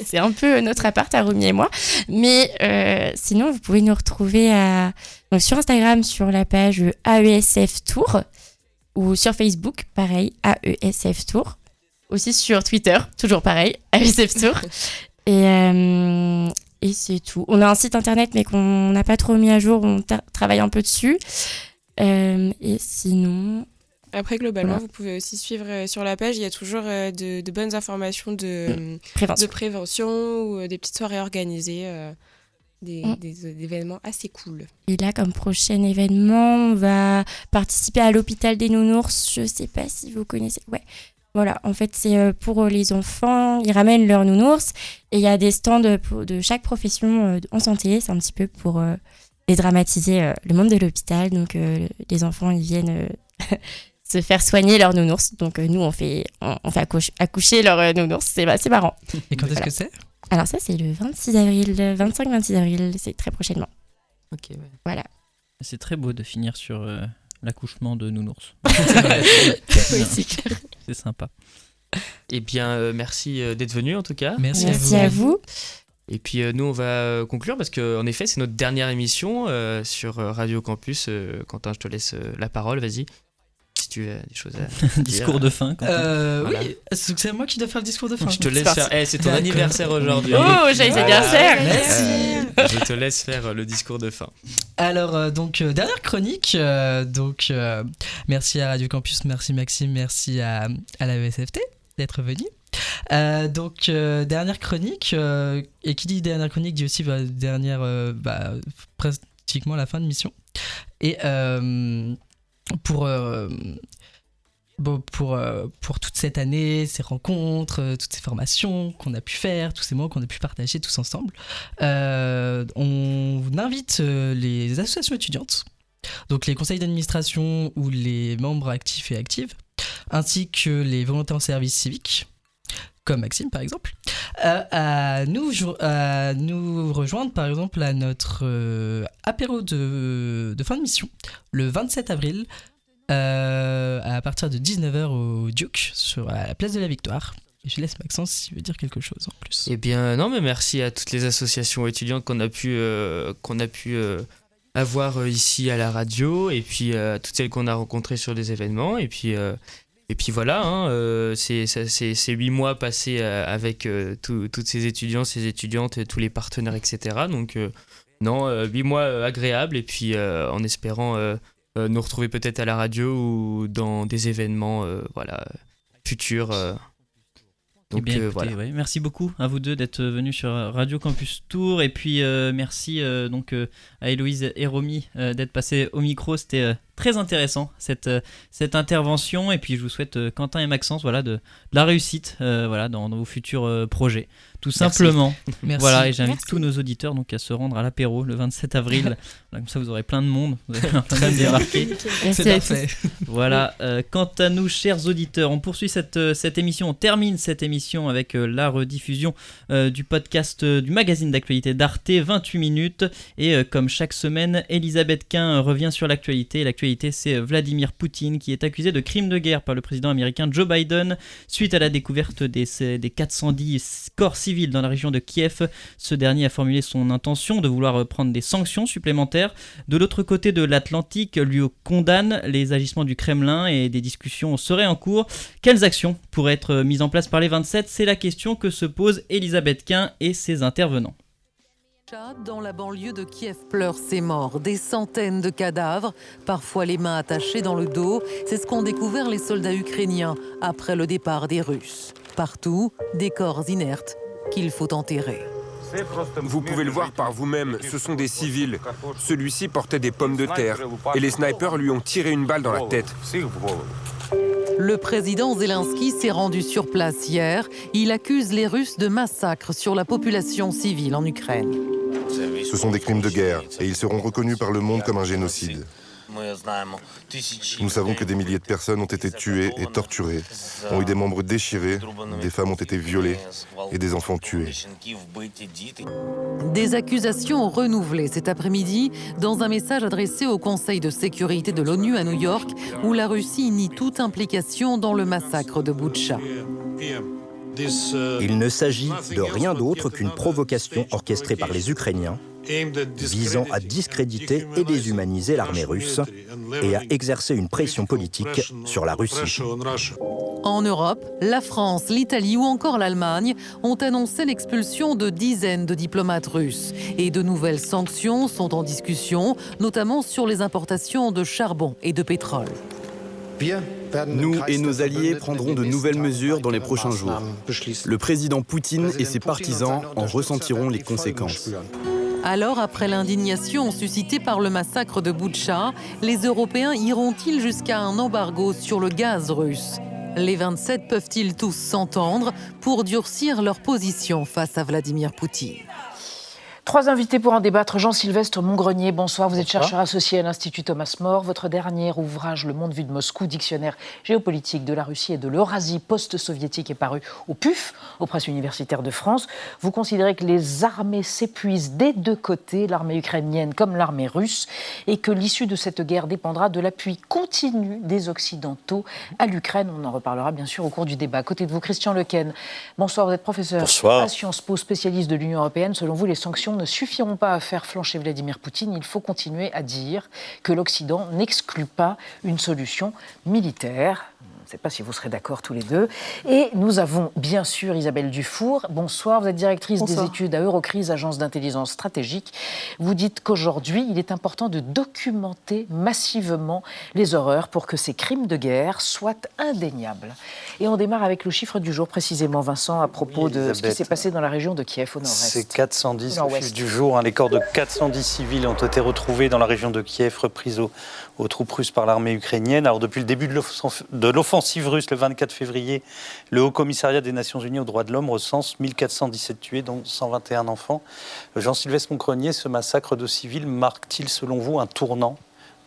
c'est un peu notre appart à Romy et moi. Mais euh, sinon, vous pouvez nous retrouver à, donc sur Instagram sur la page AESF Tour ou sur Facebook, pareil, AESF Tour. Aussi sur Twitter, toujours pareil, AESF Tour. Et, euh, et c'est tout. On a un site internet, mais qu'on n'a pas trop mis à jour. On travaille un peu dessus. Euh, et sinon, Après, globalement, Voilà. vous pouvez aussi suivre euh, sur la page. Il y a toujours de, de bonnes informations de, de prévention. ou des petites soirées organisées. Euh. des, Mm. des- des événements assez cool. Et là, comme prochain événement, on va participer à l'hôpital des nounours. Je sais pas si vous connaissez. Ouais. Voilà, en fait, c'est euh, pour les enfants. Ils ramènent leurs nounours et il y a des stands de chaque profession euh, en santé. C'est un petit peu pour euh, dédramatiser euh, le monde de l'hôpital. Donc, euh, les enfants, ils viennent euh, se faire soigner leurs nounours. Donc, euh, nous, on fait, on, on fait accouche- accoucher leurs euh, nounours. C'est c'est marrant. Et quand est-ce Voilà. que c'est? Alors, ça, c'est le 26 avril, 25-26 avril. C'est très prochainement. Ok, ouais. Voilà. C'est très beau de finir sur euh, l'accouchement de nounours. Oui, c'est clair. C'est sympa. Eh bien, euh, merci euh, d'être venu en tout cas. Merci, Merci à à vous. vous. Et puis euh, nous, on va euh, conclure parce qu'en effet, c'est notre dernière émission euh, sur euh, Radio Campus. Euh, Quentin, je te laisse euh, la parole, vas-y. Tu as des choses à Discours de fin. Quentin. Euh, Voilà. Oui, c'est moi qui dois faire le discours de fin. Je te laisse faire. Eh, c'est ton anniversaire aujourd'hui. Oh, joyeux anniversaire. Merci. Euh, je te laisse faire euh, le discours de fin. Alors, euh, donc, euh, dernière chronique. euh, donc, euh, merci à Radio Campus, merci Maxime, merci à, à la ESFT d'être venu. Euh, donc, euh, dernière chronique. euh, et qui dit dernière chronique dit aussi bah, dernière, euh, bah, pratiquement la fin de mission. Et euh, pour. euh, pour, euh, pour toute cette année, ces rencontres, euh, toutes ces formations qu'on a pu faire, tous ces mots qu'on a pu partager tous ensemble, on invite les associations étudiantes, donc les conseils d'administration ou les membres actifs et actives, ainsi que les volontaires en service civique, comme Maxime par exemple, euh, à, nous, à rejoindre par exemple à notre euh, apéro de, fin de mission le 27 avril euh, à partir de 19h au Duke sur à la place de la Victoire. Je laisse Maxence s'il veut dire quelque chose en plus. Eh bien, non, mais merci à toutes les associations étudiantes qu'on a pu, qu'on a pu avoir ici à la radio, et puis euh, toutes celles qu'on a rencontrées sur des événements, et puis, et puis voilà, hein, euh, c'est huit mois passés euh, avec euh, tout- toutes ces étudiants, ces étudiantes, tous les partenaires, etc. Donc, euh, non, huit mois agréables, et puis en espérant nous retrouver peut-être à la radio ou dans des événements, voilà, futurs. Eh donc bien, écoutez, voilà. ouais, merci beaucoup à vous deux d'être venus sur Radio Campus Tour et puis euh, merci euh, donc euh, à Héloïse et Romy d'être passés au micro. C'était très intéressant cette, euh, cette intervention et puis je vous souhaite euh, Quentin et Maxence voilà de, de la réussite euh, voilà dans, dans vos futurs euh, projets tout Merci. simplement. Merci. Voilà et j'invite tous nos auditeurs donc à se rendre à l'apéro le 27 avril. Voilà, comme ça vous aurez plein de monde. Vous avez plein de débarquer. C'est parfait. Voilà, euh, quant à nous, chers auditeurs, on poursuit cette, cette émission, on termine cette émission avec euh, la rediffusion euh, du podcast euh, du magazine d'actualité d'Arte, 28 minutes. Et euh, comme chaque semaine, Elisabeth Quint euh, revient sur l'actualité. Et C'est euh, Vladimir Poutine qui est accusé de crime de guerre par le président américain Joe Biden suite à la découverte des, des 410 corps civils dans la région de Kiev. Ce dernier a formulé son intention de vouloir euh, prendre des sanctions supplémentaires. De l'autre côté de l'Atlantique, l'UE condamne les agissements du Kremlin et des discussions seraient en cours. Quelles actions pourraient être mises en place par les 27 C'est la question que se pose Elisabeth Quint et ses intervenants. Dans la banlieue de Kiev pleurent ses morts, des centaines de cadavres, parfois les mains attachées dans le dos. C'est ce qu'ont découvert les soldats ukrainiens après le départ des Russes. Partout, des corps inertes qu'il faut enterrer. Vous pouvez le voir par vous-même, ce sont des civils. Celui-ci portait des pommes de terre et les snipers lui ont tiré une balle dans la tête. Le président Zelensky s'est rendu sur place hier. Il accuse les Russes de massacres sur la population civile en Ukraine. Ce sont des crimes de guerre et ils seront reconnus par le monde comme un génocide. Nous savons que des milliers de personnes ont été tuées et torturées, ont eu des membres déchirés, des femmes ont été violées et des enfants tués. Des accusations renouvelées cet après-midi dans un message adressé au Conseil de sécurité de l'ONU à New York, où la Russie nie toute implication dans le massacre de Boutcha. Il ne s'agit de rien d'autre qu'une provocation orchestrée par les Ukrainiens visant à discréditer et déshumaniser l'armée russe et à exercer une pression politique sur la Russie. En Europe, la France, l'Italie ou encore l'Allemagne ont annoncé l'expulsion de dizaines de diplomates russes. Et de nouvelles sanctions sont en discussion, notamment sur les importations de charbon et de pétrole. Nous et nos alliés prendrons de nouvelles mesures dans les prochains jours. Le président Poutine et ses partisans en ressentiront les conséquences. Alors, après l'indignation suscitée par le massacre de Boutcha, les Européens iront-ils jusqu'à un embargo sur le gaz russe? Les 27 peuvent-ils tous s'entendre pour durcir leur position face à Vladimir Poutine? Trois invités pour en débattre. Jean-Sylvestre Montgrenier, bonsoir. Vous êtes chercheur associé à l'Institut Thomas More. Votre dernier ouvrage, Le monde vu de Moscou, dictionnaire géopolitique de la Russie et de l'Eurasie post-soviétique, est paru au PUF, aux presses universitaires de France. Vous considérez que les armées s'épuisent des deux côtés, l'armée ukrainienne comme l'armée russe, et que l'issue de cette guerre dépendra de l'appui continu des Occidentaux à l'Ukraine. On en reparlera bien sûr au cours du débat. À côté de vous, Christian Lequen. Bonsoir, vous êtes professeur bonsoir. à Sciences Po, spécialiste de l'Union européenne. Selon vous, les sanctions ne suffiront pas à faire flancher Vladimir Poutine. Il faut continuer à dire que l'Occident n'exclut pas une solution militaire. Je ne sais pas si vous serez d'accord tous les deux. Et nous avons bien sûr Isabelle Dufour. Bonsoir, vous êtes directrice Bonsoir. des études à Eurocrise, agence d'intelligence stratégique. Vous dites qu'aujourd'hui, il est important de documenter massivement les horreurs pour que ces crimes de guerre soient indéniables. Et on démarre avec le chiffre du jour précisément, Vincent, à propos de ce qui s'est passé dans la région de Kiev au nord-est. C'est 410 le Nord-ouest. chiffre du jour. hein. Les corps de 410 civils ont été retrouvés dans la région de Kiev, reprise aux, aux troupes russes par l'armée ukrainienne. Alors depuis le début de l'offensive- russe le 24 février, le Haut Commissariat des Nations Unies aux droits de l'homme recense 1417 tués, dont 121 enfants. Jean-Sylvestre Moncronier, ce massacre de civils marque-t-il selon vous un tournant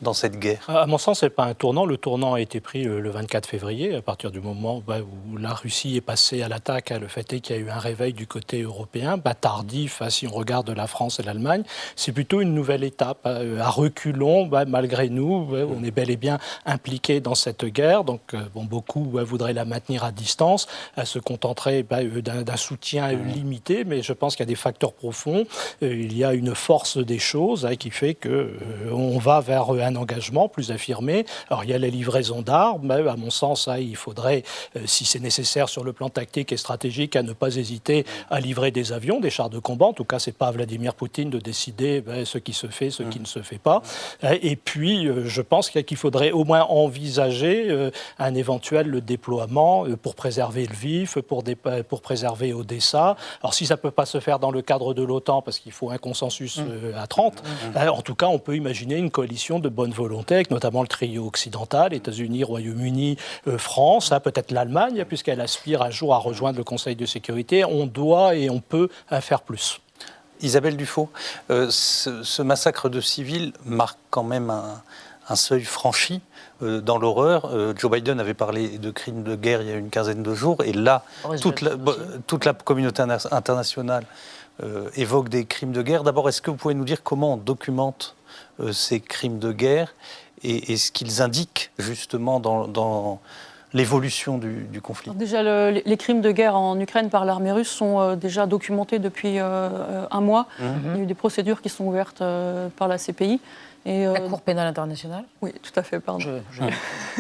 dans cette guerre? À mon sens, ce n'est pas un tournant. Le tournant a été pris euh, le 24 février, à partir du moment bah, où la Russie est passée à l'attaque. Le fait est qu'il y a eu un réveil du côté européen, bah, tardif, hein, si on regarde la France et l'Allemagne. C'est plutôt une nouvelle étape. euh, À reculons, bah, malgré nous, ouais, on est bel et bien impliqués dans cette guerre. Donc, euh, bon, beaucoup voudraient la maintenir à distance, se contenteraient bah, euh, d'un soutien euh, limité. Mais je pense qu'il y a des facteurs profonds. Il y a une force des choses hein, qui fait que euh, on va vers un engagement plus affirmé. Alors il y a la livraison d'armes, mais à mon sens, hein, il faudrait, euh, si c'est nécessaire sur le plan tactique et stratégique, à ne pas hésiter à livrer des avions, des chars de combat. En tout cas, c'est pas à Vladimir Poutine de décider ben, ce qui se fait, ce qui ne se fait pas. Et puis, euh, je pense qu'il faudrait au moins envisager euh, un éventuel déploiement pour préserver le vif, pour, dé- pour préserver Odessa. Alors si ça ne peut pas se faire dans le cadre de l'OTAN, parce qu'il faut un consensus euh, à 30, euh, en tout cas, on peut imaginer une coalition de bonne volonté, avec notamment le trio occidental, États-Unis, Royaume-Uni, euh, France, hein, peut-être l'Allemagne, puisqu'elle aspire un jour à rejoindre le Conseil de sécurité. On doit et on peut faire plus. Isabelle Dufaux, euh, ce, ce massacre de civils marque quand même un, un seuil franchi euh, dans l'horreur. Euh, Joe Biden avait parlé de crimes de guerre il y a une quinzaine de jours, et là, toute la, toute la communauté interna- internationale euh, évoque des crimes de guerre. D'abord, est-ce que vous pouvez nous dire comment on documente euh, ces crimes de guerre et, et ce qu'ils indiquent justement dans, dans l'évolution du, du conflit Alors Déjà, le- les- crimes de guerre en Ukraine par l'armée russe sont euh, déjà documentés depuis euh, euh, un mois. Mhm. Il y a eu des procédures qui sont ouvertes euh, par la CPI. Et, La Cour pénale internationale Oui, tout à fait, pardon. Je, je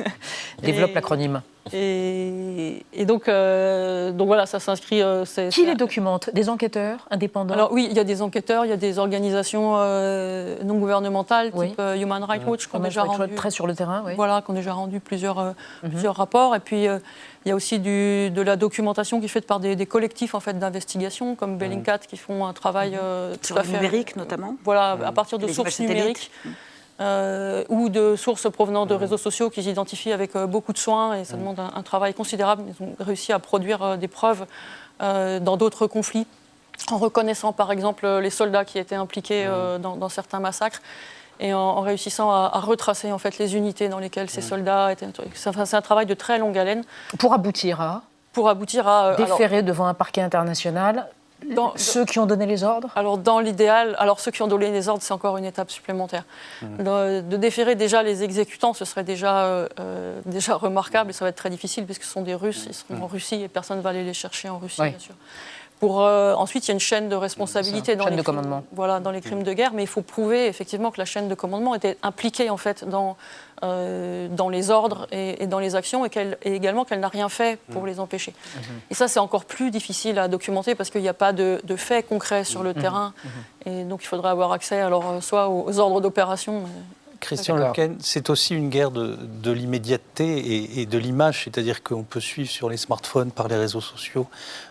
développe Et- l'acronyme. Et, et donc, euh, donc voilà, ça s'inscrit. euh, Qui les documente? Des enquêteurs indépendants? Alors oui, il y a des enquêteurs, il y a des organisations euh, non gouvernementales, Oui. type euh, Human Rights Watch, qui ont déjà rendu, très sur le terrain, oui. voilà, qui ont déjà rendu plusieurs, euh, Mhm. plusieurs rapports. Et puis euh, il y a aussi du, de la documentation qui est faite par des, des collectifs en fait d'investigation, comme Bellingcat, qui font un travail euh, Sur le numérique, notamment Voilà, à partir de Les sources numériques. Euh, ou de sources provenant de réseaux sociaux qu'ils identifient avec euh, beaucoup de soin et ça demande un, un travail considérable. Ils ont réussi à produire euh, des preuves euh, dans d'autres conflits en reconnaissant par exemple les soldats qui étaient impliqués euh, dans, dans certains massacres et en, en réussissant à, à retracer en fait les unités dans lesquelles ces soldats étaient. C'est enfin, c'est un travail de très longue haleine. Pour aboutir à Pour aboutir à euh, alors- déférer devant un parquet international Dans- ceux qui ont donné les ordres Alors, dans l'idéal, alors ceux qui ont donné les ordres, c'est encore une étape supplémentaire. De, de déférer déjà les exécutants, ce serait déjà, euh, euh, déjà remarquable et ça va être très difficile puisque ce sont des Russes, ils seront en Russie et personne ne va aller les chercher en Russie, Oui. bien sûr. Pour, euh, ensuite, il y a une chaîne de responsabilité ça, dans, chaîne les de crimes, commandement. voilà, dans les crimes de guerre, mais il faut prouver effectivement que la chaîne de commandement était impliquée en fait dans, euh, dans les ordres et, et dans les actions et, qu'elle- et également qu'elle n'a rien fait pour les empêcher. Et ça, c'est encore plus difficile à documenter parce qu'il n'y a pas de, de faits concrets sur le Mhm. terrain. Et donc, il faudrait avoir accès alors, euh, soit aux, aux ordres d'opération, Christian Lequen, c'est aussi une guerre de, l'immédiateté et, de l'image, c'est-à-dire qu'on peut suivre sur les smartphones, par les réseaux sociaux,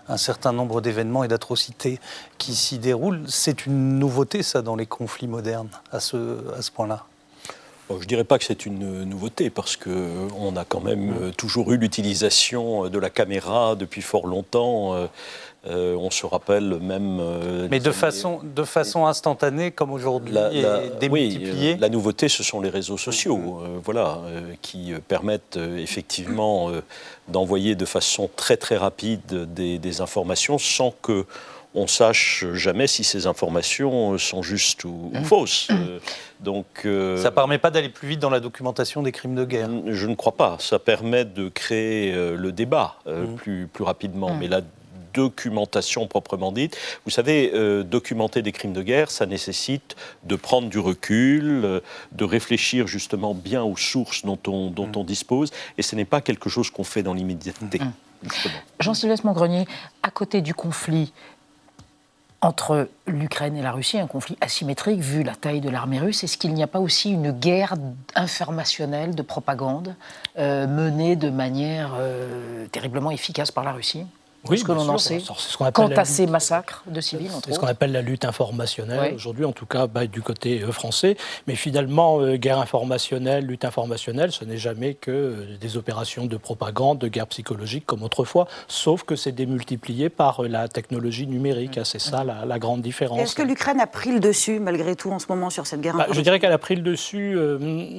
un certain nombre d'événements et d'atrocités qui s'y déroulent. C'est une nouveauté, ça, dans les conflits modernes, à ce, à ce point-là je ne dirais pas que c'est une nouveauté parce qu'on a quand même euh, toujours eu l'utilisation de la caméra depuis fort longtemps. Euh, euh, on se rappelle même. Euh, Mais de façon, de façon instantanée, comme aujourd'hui, la, Oui, euh, la nouveauté, ce sont les réseaux sociaux, voilà, qui permettent effectivement d'envoyer de façon très très rapide des, informations sans que on sache jamais si ces informations sont justes ou, mmh. fausses. donc, ça ne permet pas d'aller plus vite dans la documentation des crimes de guerre? Je ne crois pas. Ça permet de créer le débat mmh. plus, plus rapidement. Mmh. Mais la documentation proprement dite. Vous savez, euh, documenter des crimes de guerre, ça nécessite de prendre du recul, euh, de réfléchir justement bien aux sources dont on, dont on dispose, et ce n'est pas quelque chose qu'on fait dans l'immédiateté. Mm. Jean-Sylvestre Montgrenier, à côté du conflit entre l'Ukraine et la Russie, un conflit asymétrique vu la taille de l'armée russe. Est-ce qu'il n'y a pas aussi une guerre informationnelle, de propagande, euh, menée de manière terriblement efficace par la Russie? Oui, ce que l'on en sait ce quant à ces massacres de civils C'est ce qu'on appelle la lutte informationnelle aujourd'hui, en tout cas bah, du côté euh, français. Mais finalement, euh, guerre informationnelle, lutte informationnelle, ce n'est jamais que euh, des opérations de propagande, de guerre psychologique comme autrefois, sauf que c'est démultiplié par la technologie numérique. C'est ça la, grande différence. Est-ce que l'Ukraine a pris le dessus malgré tout en ce moment sur cette guerre bah, Je dirais qu'elle a pris le dessus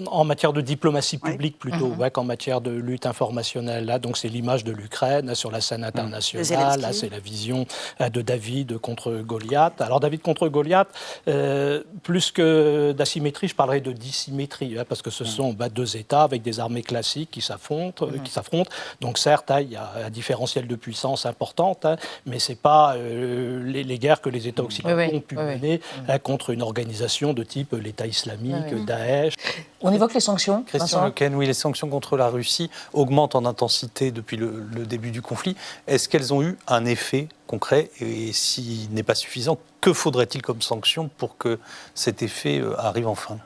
en matière de diplomatie publique plutôt mhm. qu'en matière de lutte informationnelle. Là, donc c'est l'image de l'Ukraine sur la scène internationale. Là, c'est la vision euh, de David contre Goliath. Alors, David contre Goliath, euh, plus que d'asymétrie, je parlerai de dissymétrie, hein, parce que ce sont bah, deux États avec des armées classiques qui s'affrontent. Euh, mm. qui s'affrontent. Donc, certes, hein, il y a un différentiel de puissance importante, hein, mais ce n'est pas les, guerres que les États occidentaux ont pu mener contre une organisation de type l'État islamique, Daesh. On évoque les sanctions. Christian Lequen, oui, les sanctions contre la Russie augmentent en intensité depuis le, le début du conflit. Est-ce qu'elles ont eu un effet concret Et s'il n'est pas suffisant, que faudrait-il comme sanction pour que cet effet euh, arrive enfin?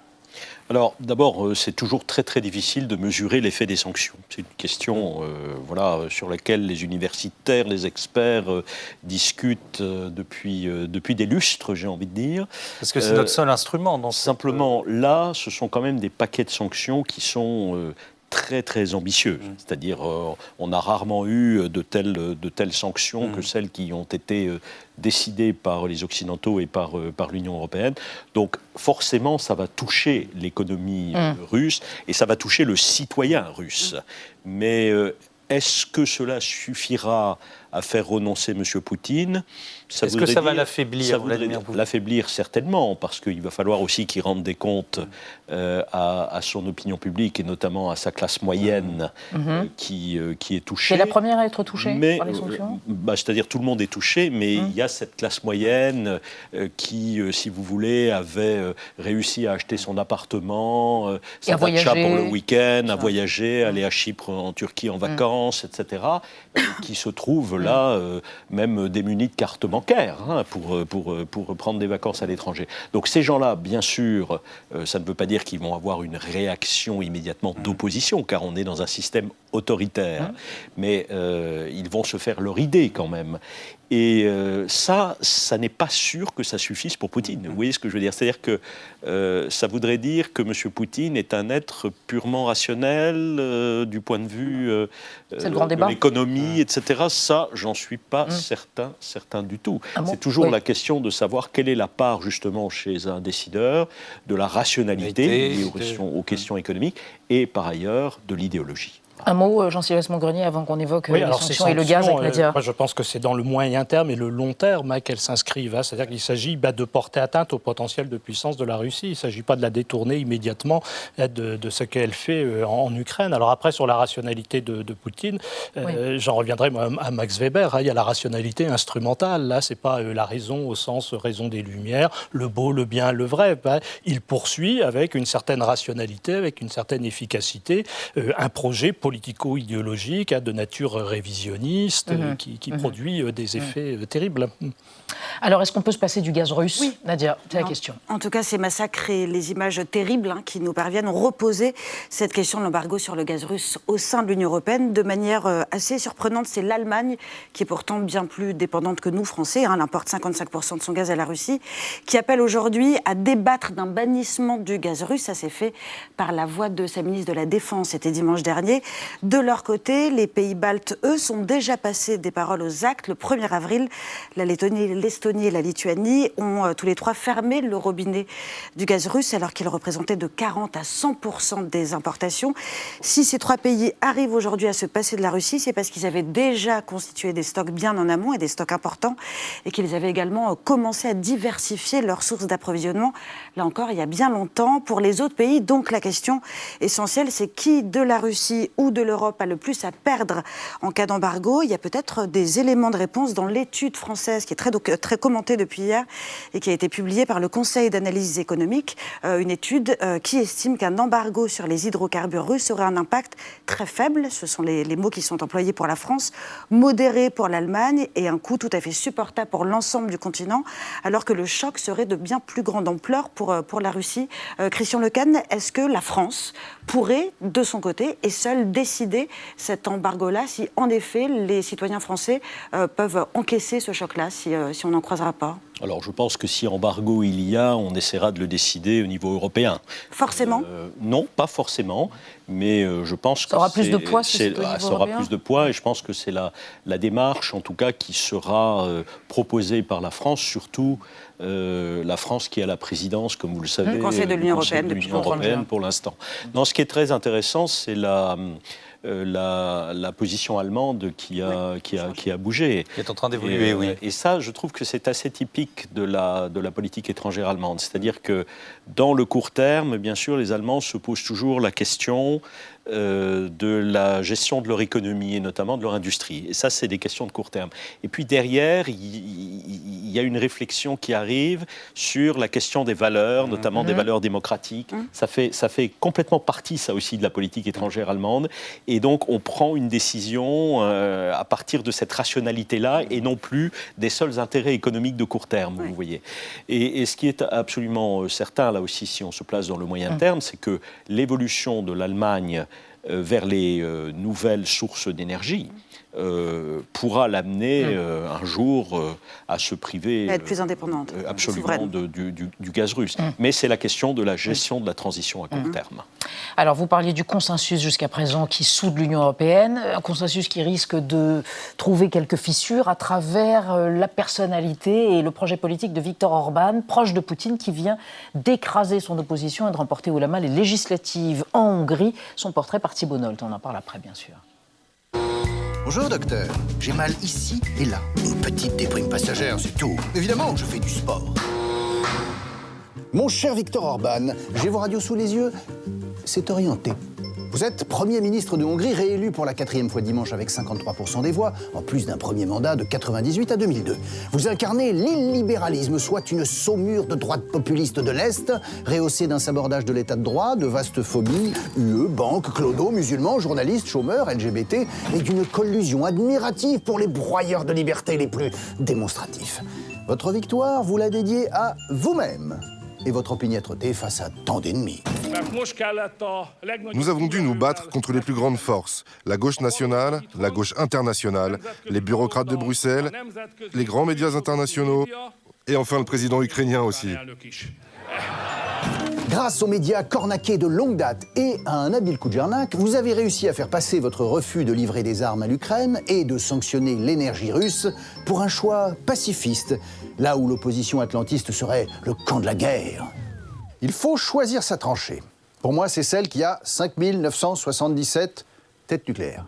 Alors d'abord, euh, c'est toujours très très difficile de mesurer l'effet des sanctions. C'est une question euh, voilà, sur laquelle les universitaires, les experts discutent depuis, depuis des lustres, j'ai envie de dire. Parce que c'est notre seul instrument. Dans Simplement, là, ce sont quand même des paquets de sanctions qui sont très très ambitieux. Mmh. C'est-à-dire, euh, on a rarement eu de telles, de telles sanctions mmh. que celles qui ont été euh, décidées par les Occidentaux et par, euh, par l'Union européenne. Donc forcément, ça va toucher l'économie mmh. russe et ça va toucher le citoyen russe. Mais est-ce que cela suffira à faire renoncer M. Poutine Est-ce que ça va l'affaiblir L'affaiblir certainement, parce qu'il va falloir aussi qu'il rende des comptes euh, à, son opinion publique et notamment à sa classe moyenne mhm. euh, qui, euh, qui est touchée. C'est la première à être touchée par les sanctions bah, C'est-à-dire tout le monde est touché, mais mhm. il y a cette classe moyenne qui, si vous voulez, avait réussi à acheter son appartement, sa pour le week-end, à voyager, aller à Chypre, en Turquie en vacances, etc., qui se trouve là, euh, même démunis de carte bancaire hein, pour, euh, pour, euh, pour prendre des vacances à l'étranger. Donc ces gens-là, bien sûr, ça ne veut pas dire qu'ils vont avoir une réaction immédiatement d'opposition, car on est dans un système autoritaire, mmh. mais ils vont se faire leur idée quand même. Et euh, ça, ça n'est pas sûr que ça suffise pour Poutine. Vous voyez ce que je veux dire? C'est-à-dire que euh, ça voudrait dire que M. Poutine est un être purement rationnel euh, du point de vue de l'économie, etc. Ça, j'en suis pas mmh. certain, certain du tout. Ah C'est toujours la question de savoir quelle est la part justement chez un décideur de la rationalité liée aux questions économiques et par ailleurs de l'idéologie. Un mot, euh, Jean-Sylvestre Montgrenier, avant qu'on évoque euh, les sanctions, et le gaz avec Nadia. Euh, moi, je pense que c'est dans le moyen terme et le long terme hein, qu'elles s'inscrivent. Hein. C'est-à-dire qu'il s'agit bah, de porter atteinte au potentiel de puissance de la Russie. Il ne s'agit pas de la détourner immédiatement hein, de, ce qu'elle fait en, Ukraine. Alors après, sur la rationalité de, Poutine, j'en reviendrai moi, à Max Weber. il y a la rationalité instrumentale. Là, c'est pas la raison au sens raison des Lumières, le beau, le bien, le vrai. il poursuit avec une certaine rationalité, avec une certaine efficacité, un projet politique politico-idéologique hein, de nature révisionniste mhm. qui, mhm. produit des effets terribles. Alors, est-ce qu'on peut se passer du gaz russe Oui. Nadia, c'est la question. En tout cas, ces massacres et les images terribles hein, qui nous parviennent ont reposé cette question de l'embargo sur le gaz russe au sein de l'Union européenne de manière euh, assez surprenante. C'est l'Allemagne, qui est pourtant bien plus dépendante que nous, Français, hein, elle importe 55% de son gaz à la Russie, qui appelle aujourd'hui à débattre d'un bannissement du gaz russe. Ça s'est fait par la voix de sa ministre de la Défense, c'était dimanche dernier. De leur côté, les pays baltes, eux, sont déjà passés des paroles aux actes. Le 1er avril, la Lettonie l'Estonie et la Lituanie ont euh, tous les trois fermé le robinet du gaz russe alors qu'il représentait de 40 à 100 des importations. Si ces trois pays arrivent aujourd'hui à se passer de la Russie, c'est parce qu'ils avaient déjà constitué des stocks bien en amont et des stocks importants et qu'ils avaient également euh, commencé à diversifier leurs sources d'approvisionnement. Là encore, il y a bien longtemps. Pour les autres pays, donc la question essentielle, c'est qui de la Russie ou de l'Europe a le plus à perdre en cas d'embargo? Il y a peut-être des éléments de réponse dans l'étude française qui est très très commenté depuis hier et qui a été publié par le Conseil d'analyse économique, euh, une étude euh, qui estime qu'un embargo sur les hydrocarbures russes aurait un impact très faible, ce sont les, mots qui sont employés pour la France, modéré pour l'Allemagne et un coût tout à fait supportable pour l'ensemble du continent, alors que le choc serait de bien plus grande ampleur pour, euh, pour la Russie. Christian Lecan, est-ce que la France pourrait, de son côté, et seule décider cet embargo-là, si en effet les citoyens français peuvent encaisser ce choc-là, si, si on n'en croisera pas alors je pense que si embargo il y a, on essaiera de le décider au niveau européen. Forcément euh, Non, pas forcément, mais euh, je pense que ça aura plus de poids. Ah, ça aura plus de poids, et je pense que c'est la, la démarche, en tout cas, qui sera euh, proposée par la France, surtout la France qui a la présidence, comme vous le savez, le Conseil de l'Union européenne, depuis européenne pour l'instant. Non, ce qui est très intéressant, c'est la euh, la, position allemande qui a, qui a, qui a bougé. Qui est en train d'évoluer, oui. Et ça, je trouve que c'est assez typique de la, de la politique étrangère allemande. C'est-à-dire que dans le court terme, bien sûr, les Allemands se posent toujours la question euh, de la gestion de leur économie et notamment de leur industrie. Et ça, c'est des questions de court terme. Et puis derrière, il y, a une réflexion qui arrive sur la question des valeurs, mmh. notamment des mmh. valeurs démocratiques. Mmh. Ça, fait, ça fait complètement partie, ça aussi, de la politique étrangère allemande. Et donc, on prend une décision euh, à partir de cette rationalité-là et non plus des seuls intérêts économiques de court terme, vous voyez. Et, et, ce qui est absolument euh, certain, là aussi, si on se place dans le moyen terme, c'est que l'évolution de l'Allemagne euh, vers les euh, nouvelles sources d'énergie euh, pourra l'amener mm. un jour à se priver à être plus indépendante, absolument du, gaz russe. Mm. Mais c'est la question de la gestion de la transition à court mm. terme. Alors vous parliez du consensus jusqu'à présent qui soude l'Union européenne, un consensus qui risque de trouver quelques fissures à travers la personnalité et le projet politique de Viktor Orban, proche de Poutine, qui vient d'écraser son opposition et de remporter haut la main les législatives en Hongrie. Son portrait par Thibault On en parle après, bien sûr. Bonjour docteur, j'ai mal ici et là. Une petite déprime passagère, c'est tout. Évidemment, je fais du sport. Mon cher Victor Orban, j'ai vos radios sous les yeux. C'est orienté. Vous êtes Premier ministre de Hongrie, réélu pour la quatrième fois dimanche avec 53% des voix, en plus d'un premier mandat de 98 à 2002. Vous incarnez l'illibéralisme, soit une saumure de droite populiste de l'Est, rehaussée d'un sabordage de l'état de droit, de vastes phobies, UE, banques, clodo, musulmans, journalistes, chômeurs, LGBT, et d'une collusion admirative pour les broyeurs de liberté les plus démonstratifs. Votre victoire, vous la dédiez à vous-même et votre opiniâtreté face à tant d'ennemis. Nous avons dû nous battre contre les plus grandes forces, la gauche nationale, la gauche internationale, les bureaucrates de Bruxelles, les grands médias internationaux et enfin le président ukrainien aussi. Grâce aux médias cornaqués de longue date et à un habile Kujernak, vous avez réussi à faire passer votre refus de livrer des armes à l'Ukraine et de sanctionner l'énergie russe pour un choix pacifiste, là où l'opposition atlantiste serait le camp de la guerre. Il faut choisir sa tranchée. Pour moi, c'est celle qui a 5977 têtes nucléaires.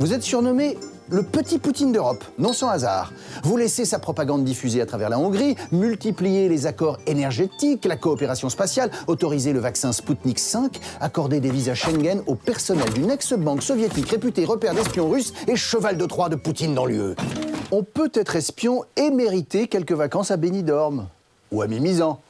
Vous êtes surnommé le petit Poutine d'Europe, non sans hasard. Vous laissez sa propagande diffuser à travers la Hongrie, multiplier les accords énergétiques, la coopération spatiale, autoriser le vaccin Sputnik 5, accorder des visas Schengen au personnel d'une ex-banque soviétique réputée repère d'espions russes et cheval de Troie de Poutine dans l'UE. On peut être espion et mériter quelques vacances à Benidorm ou à Mimizan.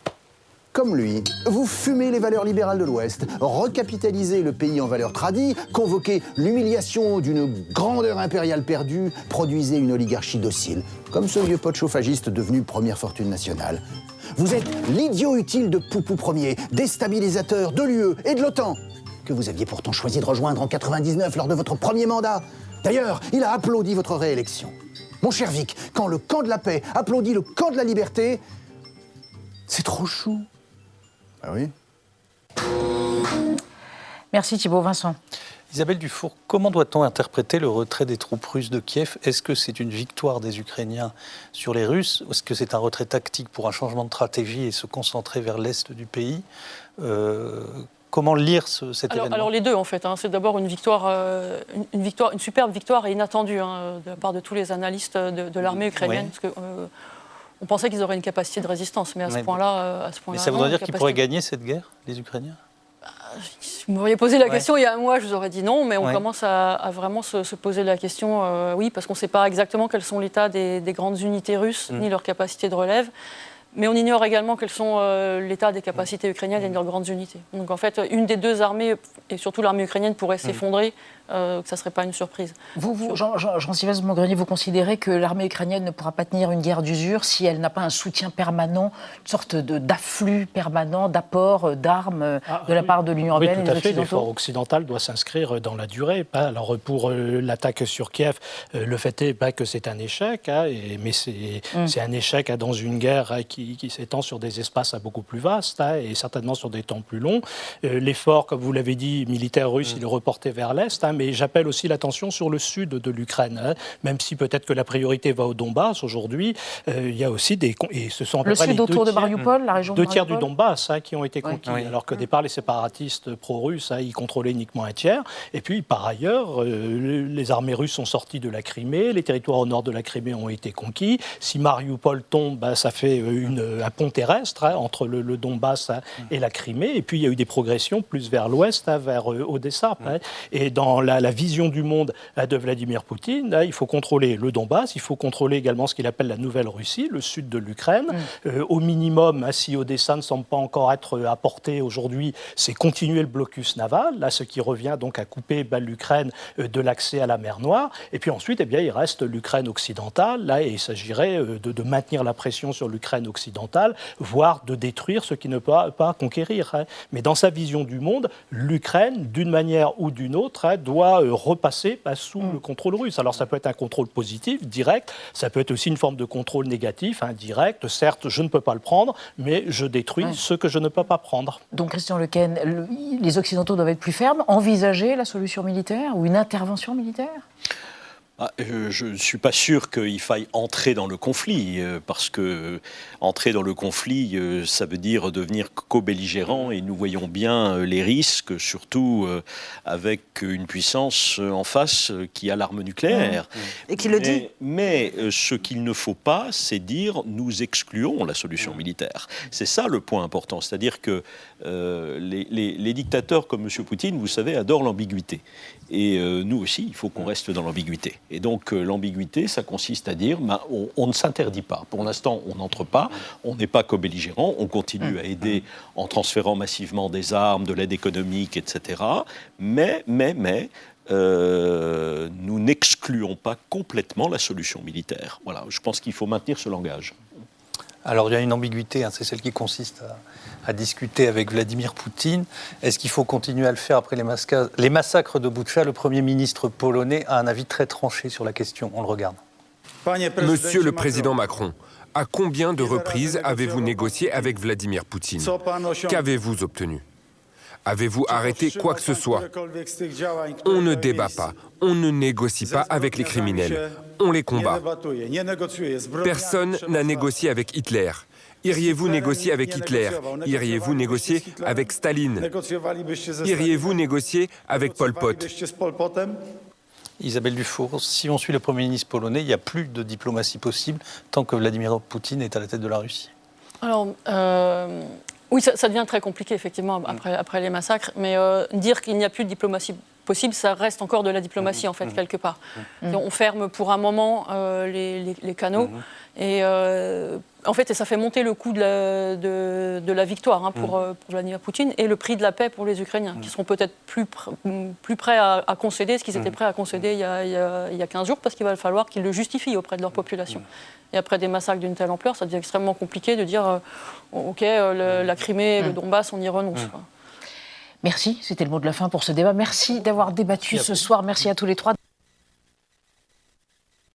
Comme lui, vous fumez les valeurs libérales de l'Ouest, recapitalisez le pays en valeurs tradies, convoquez l'humiliation d'une grandeur impériale perdue, produisez une oligarchie docile, comme ce vieux pote chauffagiste devenu première fortune nationale. Vous êtes l'idiot utile de Poupou Ier, déstabilisateur de l'UE et de l'OTAN, que vous aviez pourtant choisi de rejoindre en 99 lors de votre premier mandat. D'ailleurs, il a applaudi votre réélection. Mon cher Vic, quand le camp de la paix applaudit le camp de la liberté, c'est trop chou. Ah oui Merci Thibault. Vincent. Isabelle Dufour, comment doit-on interpréter le retrait des troupes russes de Kiev? Est-ce que c'est une victoire des Ukrainiens sur les Russes? Est-ce que c'est un retrait tactique pour un changement de stratégie et se concentrer vers l'est du pays? Euh, Comment lire cet événement? Alors les deux en fait. Hein. C'est d'abord une victoire, euh, une, victoire, une superbe victoire et inattendue hein, de la part de tous les analystes de, l'armée ukrainienne. Parce que, euh, on pensait qu'ils auraient une capacité de résistance, mais à ce point-là, euh, à ce point-là. Mais ça voudrait dire qu'ils pourraient gagner cette guerre, les Ukrainiens? Si vous m'auriez posé la question il y a un mois, je vous aurais dit non, mais on commence à, vraiment se, poser la question, euh, oui, parce qu'on ne sait pas exactement quels sont l'état des, grandes unités russes, mm. ni leur capacité de relève. Mais on ignore également quels sont euh, l'état des capacités ukrainiennes et de leurs grandes unités. Donc en fait, une des deux armées, et surtout l'armée ukrainienne, pourrait mm. s'effondrer euh, que ça ne serait pas une surprise. Vous, vous Jean, Jean, Jean vous considérez que l'armée ukrainienne ne pourra pas tenir une guerre d'usure si elle n'a pas un soutien permanent, une sorte d'afflux permanent d'apport euh, d'armes euh, ah, de la part de l'Union européenne oui, tout à fait. L'effort occidental doit s'inscrire dans la durée. Alors pour l'attaque sur Kiev, le fait est pas que c'est un échec, hein, mais mm. c'est un échec hein, dans une guerre hein, qui, s'étend sur des espaces beaucoup plus vastes et certainement sur des temps plus longs. L'effort, comme vous l'avez dit, militaire russe, mm. il est reporté vers l'Est mais j'appelle aussi l'attention sur le sud de l'Ukraine. Hein. Même si peut-être que la priorité va au Donbass aujourd'hui, euh, il y a aussi des. Et ce sont le sud autour de Mariupol, la région Deux tiers du Donbass hein, qui ont été conquis, alors que départ les séparatistes pro-russes, hein, ils contrôlaient uniquement un tiers. Et puis par ailleurs, euh, les armées russes sont sorties de la Crimée, les territoires au nord de la Crimée ont été conquis. Si Mariupol tombe, bah, ça fait euh, une, un pont terrestre entre le, Donbass et la Crimée. Et puis il y a eu des progressions plus vers l'ouest, vers Odessa. Et dans la, vision du monde de Vladimir Poutine. il faut contrôler le Donbass, il faut contrôler également ce qu'il appelle la Nouvelle Russie, le sud de l'Ukraine. Mm. Euh, au minimum, si Odessa ne semble pas encore être apporté aujourd'hui, c'est continuer le blocus naval, là, ce qui revient donc à couper bah, l'Ukraine euh, de l'accès à la mer Noire. Et puis ensuite, eh bien, il reste l'Ukraine occidentale, là, et il s'agirait euh, de, maintenir la pression sur l'Ukraine occidentale, voire de détruire ce qui ne peut pas, conquérir. Hein. Mais dans sa vision du monde, l'Ukraine, d'une manière ou d'une autre, hein, doit euh, repasser bah, sous mm. le contrôle russe. Alors ça peut être un contrôle positif, direct, ça peut être aussi une forme de contrôle négatif, indirect. Certes, je ne peux pas le prendre, mais je détruis ce que je ne peux pas prendre. Donc Christian Lequen, les Occidentaux doivent être plus fermes, envisager la solution militaire ou une intervention militaire? Ah, euh, je ne suis pas sûr qu'il faille entrer dans le conflit, euh, parce que entrer dans le conflit, euh, ça veut dire devenir co-belligérant, et nous voyons bien les risques, surtout avec une puissance en face qui a l'arme nucléaire. Mmh. Et qui le dit. Mais ce qu'il ne faut pas, c'est dire nous excluons la solution militaire. C'est ça le point important, c'est-à-dire que les, les, dictateurs comme M. Poutine, vous savez, adorent l'ambiguïté. Et nous aussi, il faut qu'on reste dans l'ambiguïté. Et donc euh, l'ambiguïté, ça consiste à dire, ben, on, ne s'interdit pas. Pour l'instant, on n'entre pas, on n'est pas co-belligérant, on continue à aider en transférant massivement des armes, de l'aide économique, etc. Mais, mais, mais, euh, nous n'excluons pas complètement la solution militaire. Voilà, je pense qu'il faut maintenir ce langage. Alors il y a une ambiguïté, hein, c'est celle qui consiste à à discuter avec Vladimir Poutine. Est-ce qu'il faut continuer à le faire après les, massacres de Boucha Le Premier ministre polonais a un avis très tranché sur la question. On le regarde. Monsieur le Président Macron, à combien de reprises avez-vous négocié avec Vladimir Poutine? Qu'avez-vous obtenu? Avez-vous arrêté quoi que ce soit? On ne débat pas, on ne négocie pas avec les criminels, on les combat. Personne n'a négocié avec Hitler. Iriez-vous négocier avec Hitler? Iriez-vous négocier avec Staline? Iriez-vous négocier avec Pol Pot? Isabelle Dufour, si on suit le Premier ministre polonais, il n'y a plus de diplomatie possible tant que Vladimir Poutine est à la tête de la Russie. Alors, euh, oui, ça, devient très compliqué, effectivement, après, après les massacres. Mais euh, dire qu'il n'y a plus de diplomatie possible, ça reste encore de la diplomatie, en fait, quelque part. On ferme pour un moment les, les, canaux. Et en fait, ça fait monter le coût de la, de, la victoire hein, pour, mm. pour, Vladimir Poutine et le prix de la paix pour les Ukrainiens, qui seront peut-être plus, plus prêts à, concéder ce qu'ils étaient prêts à concéder il y a, il y a, 15 jours, parce qu'il va falloir qu'ils le justifient auprès de leur population. Et après des massacres d'une telle ampleur, ça devient extrêmement compliqué de dire euh, OK, euh, la Crimée, le Donbass, on y renonce. Merci, c'était le mot de la fin pour ce débat. Merci d'avoir débattu ce soir. Merci à tous les trois.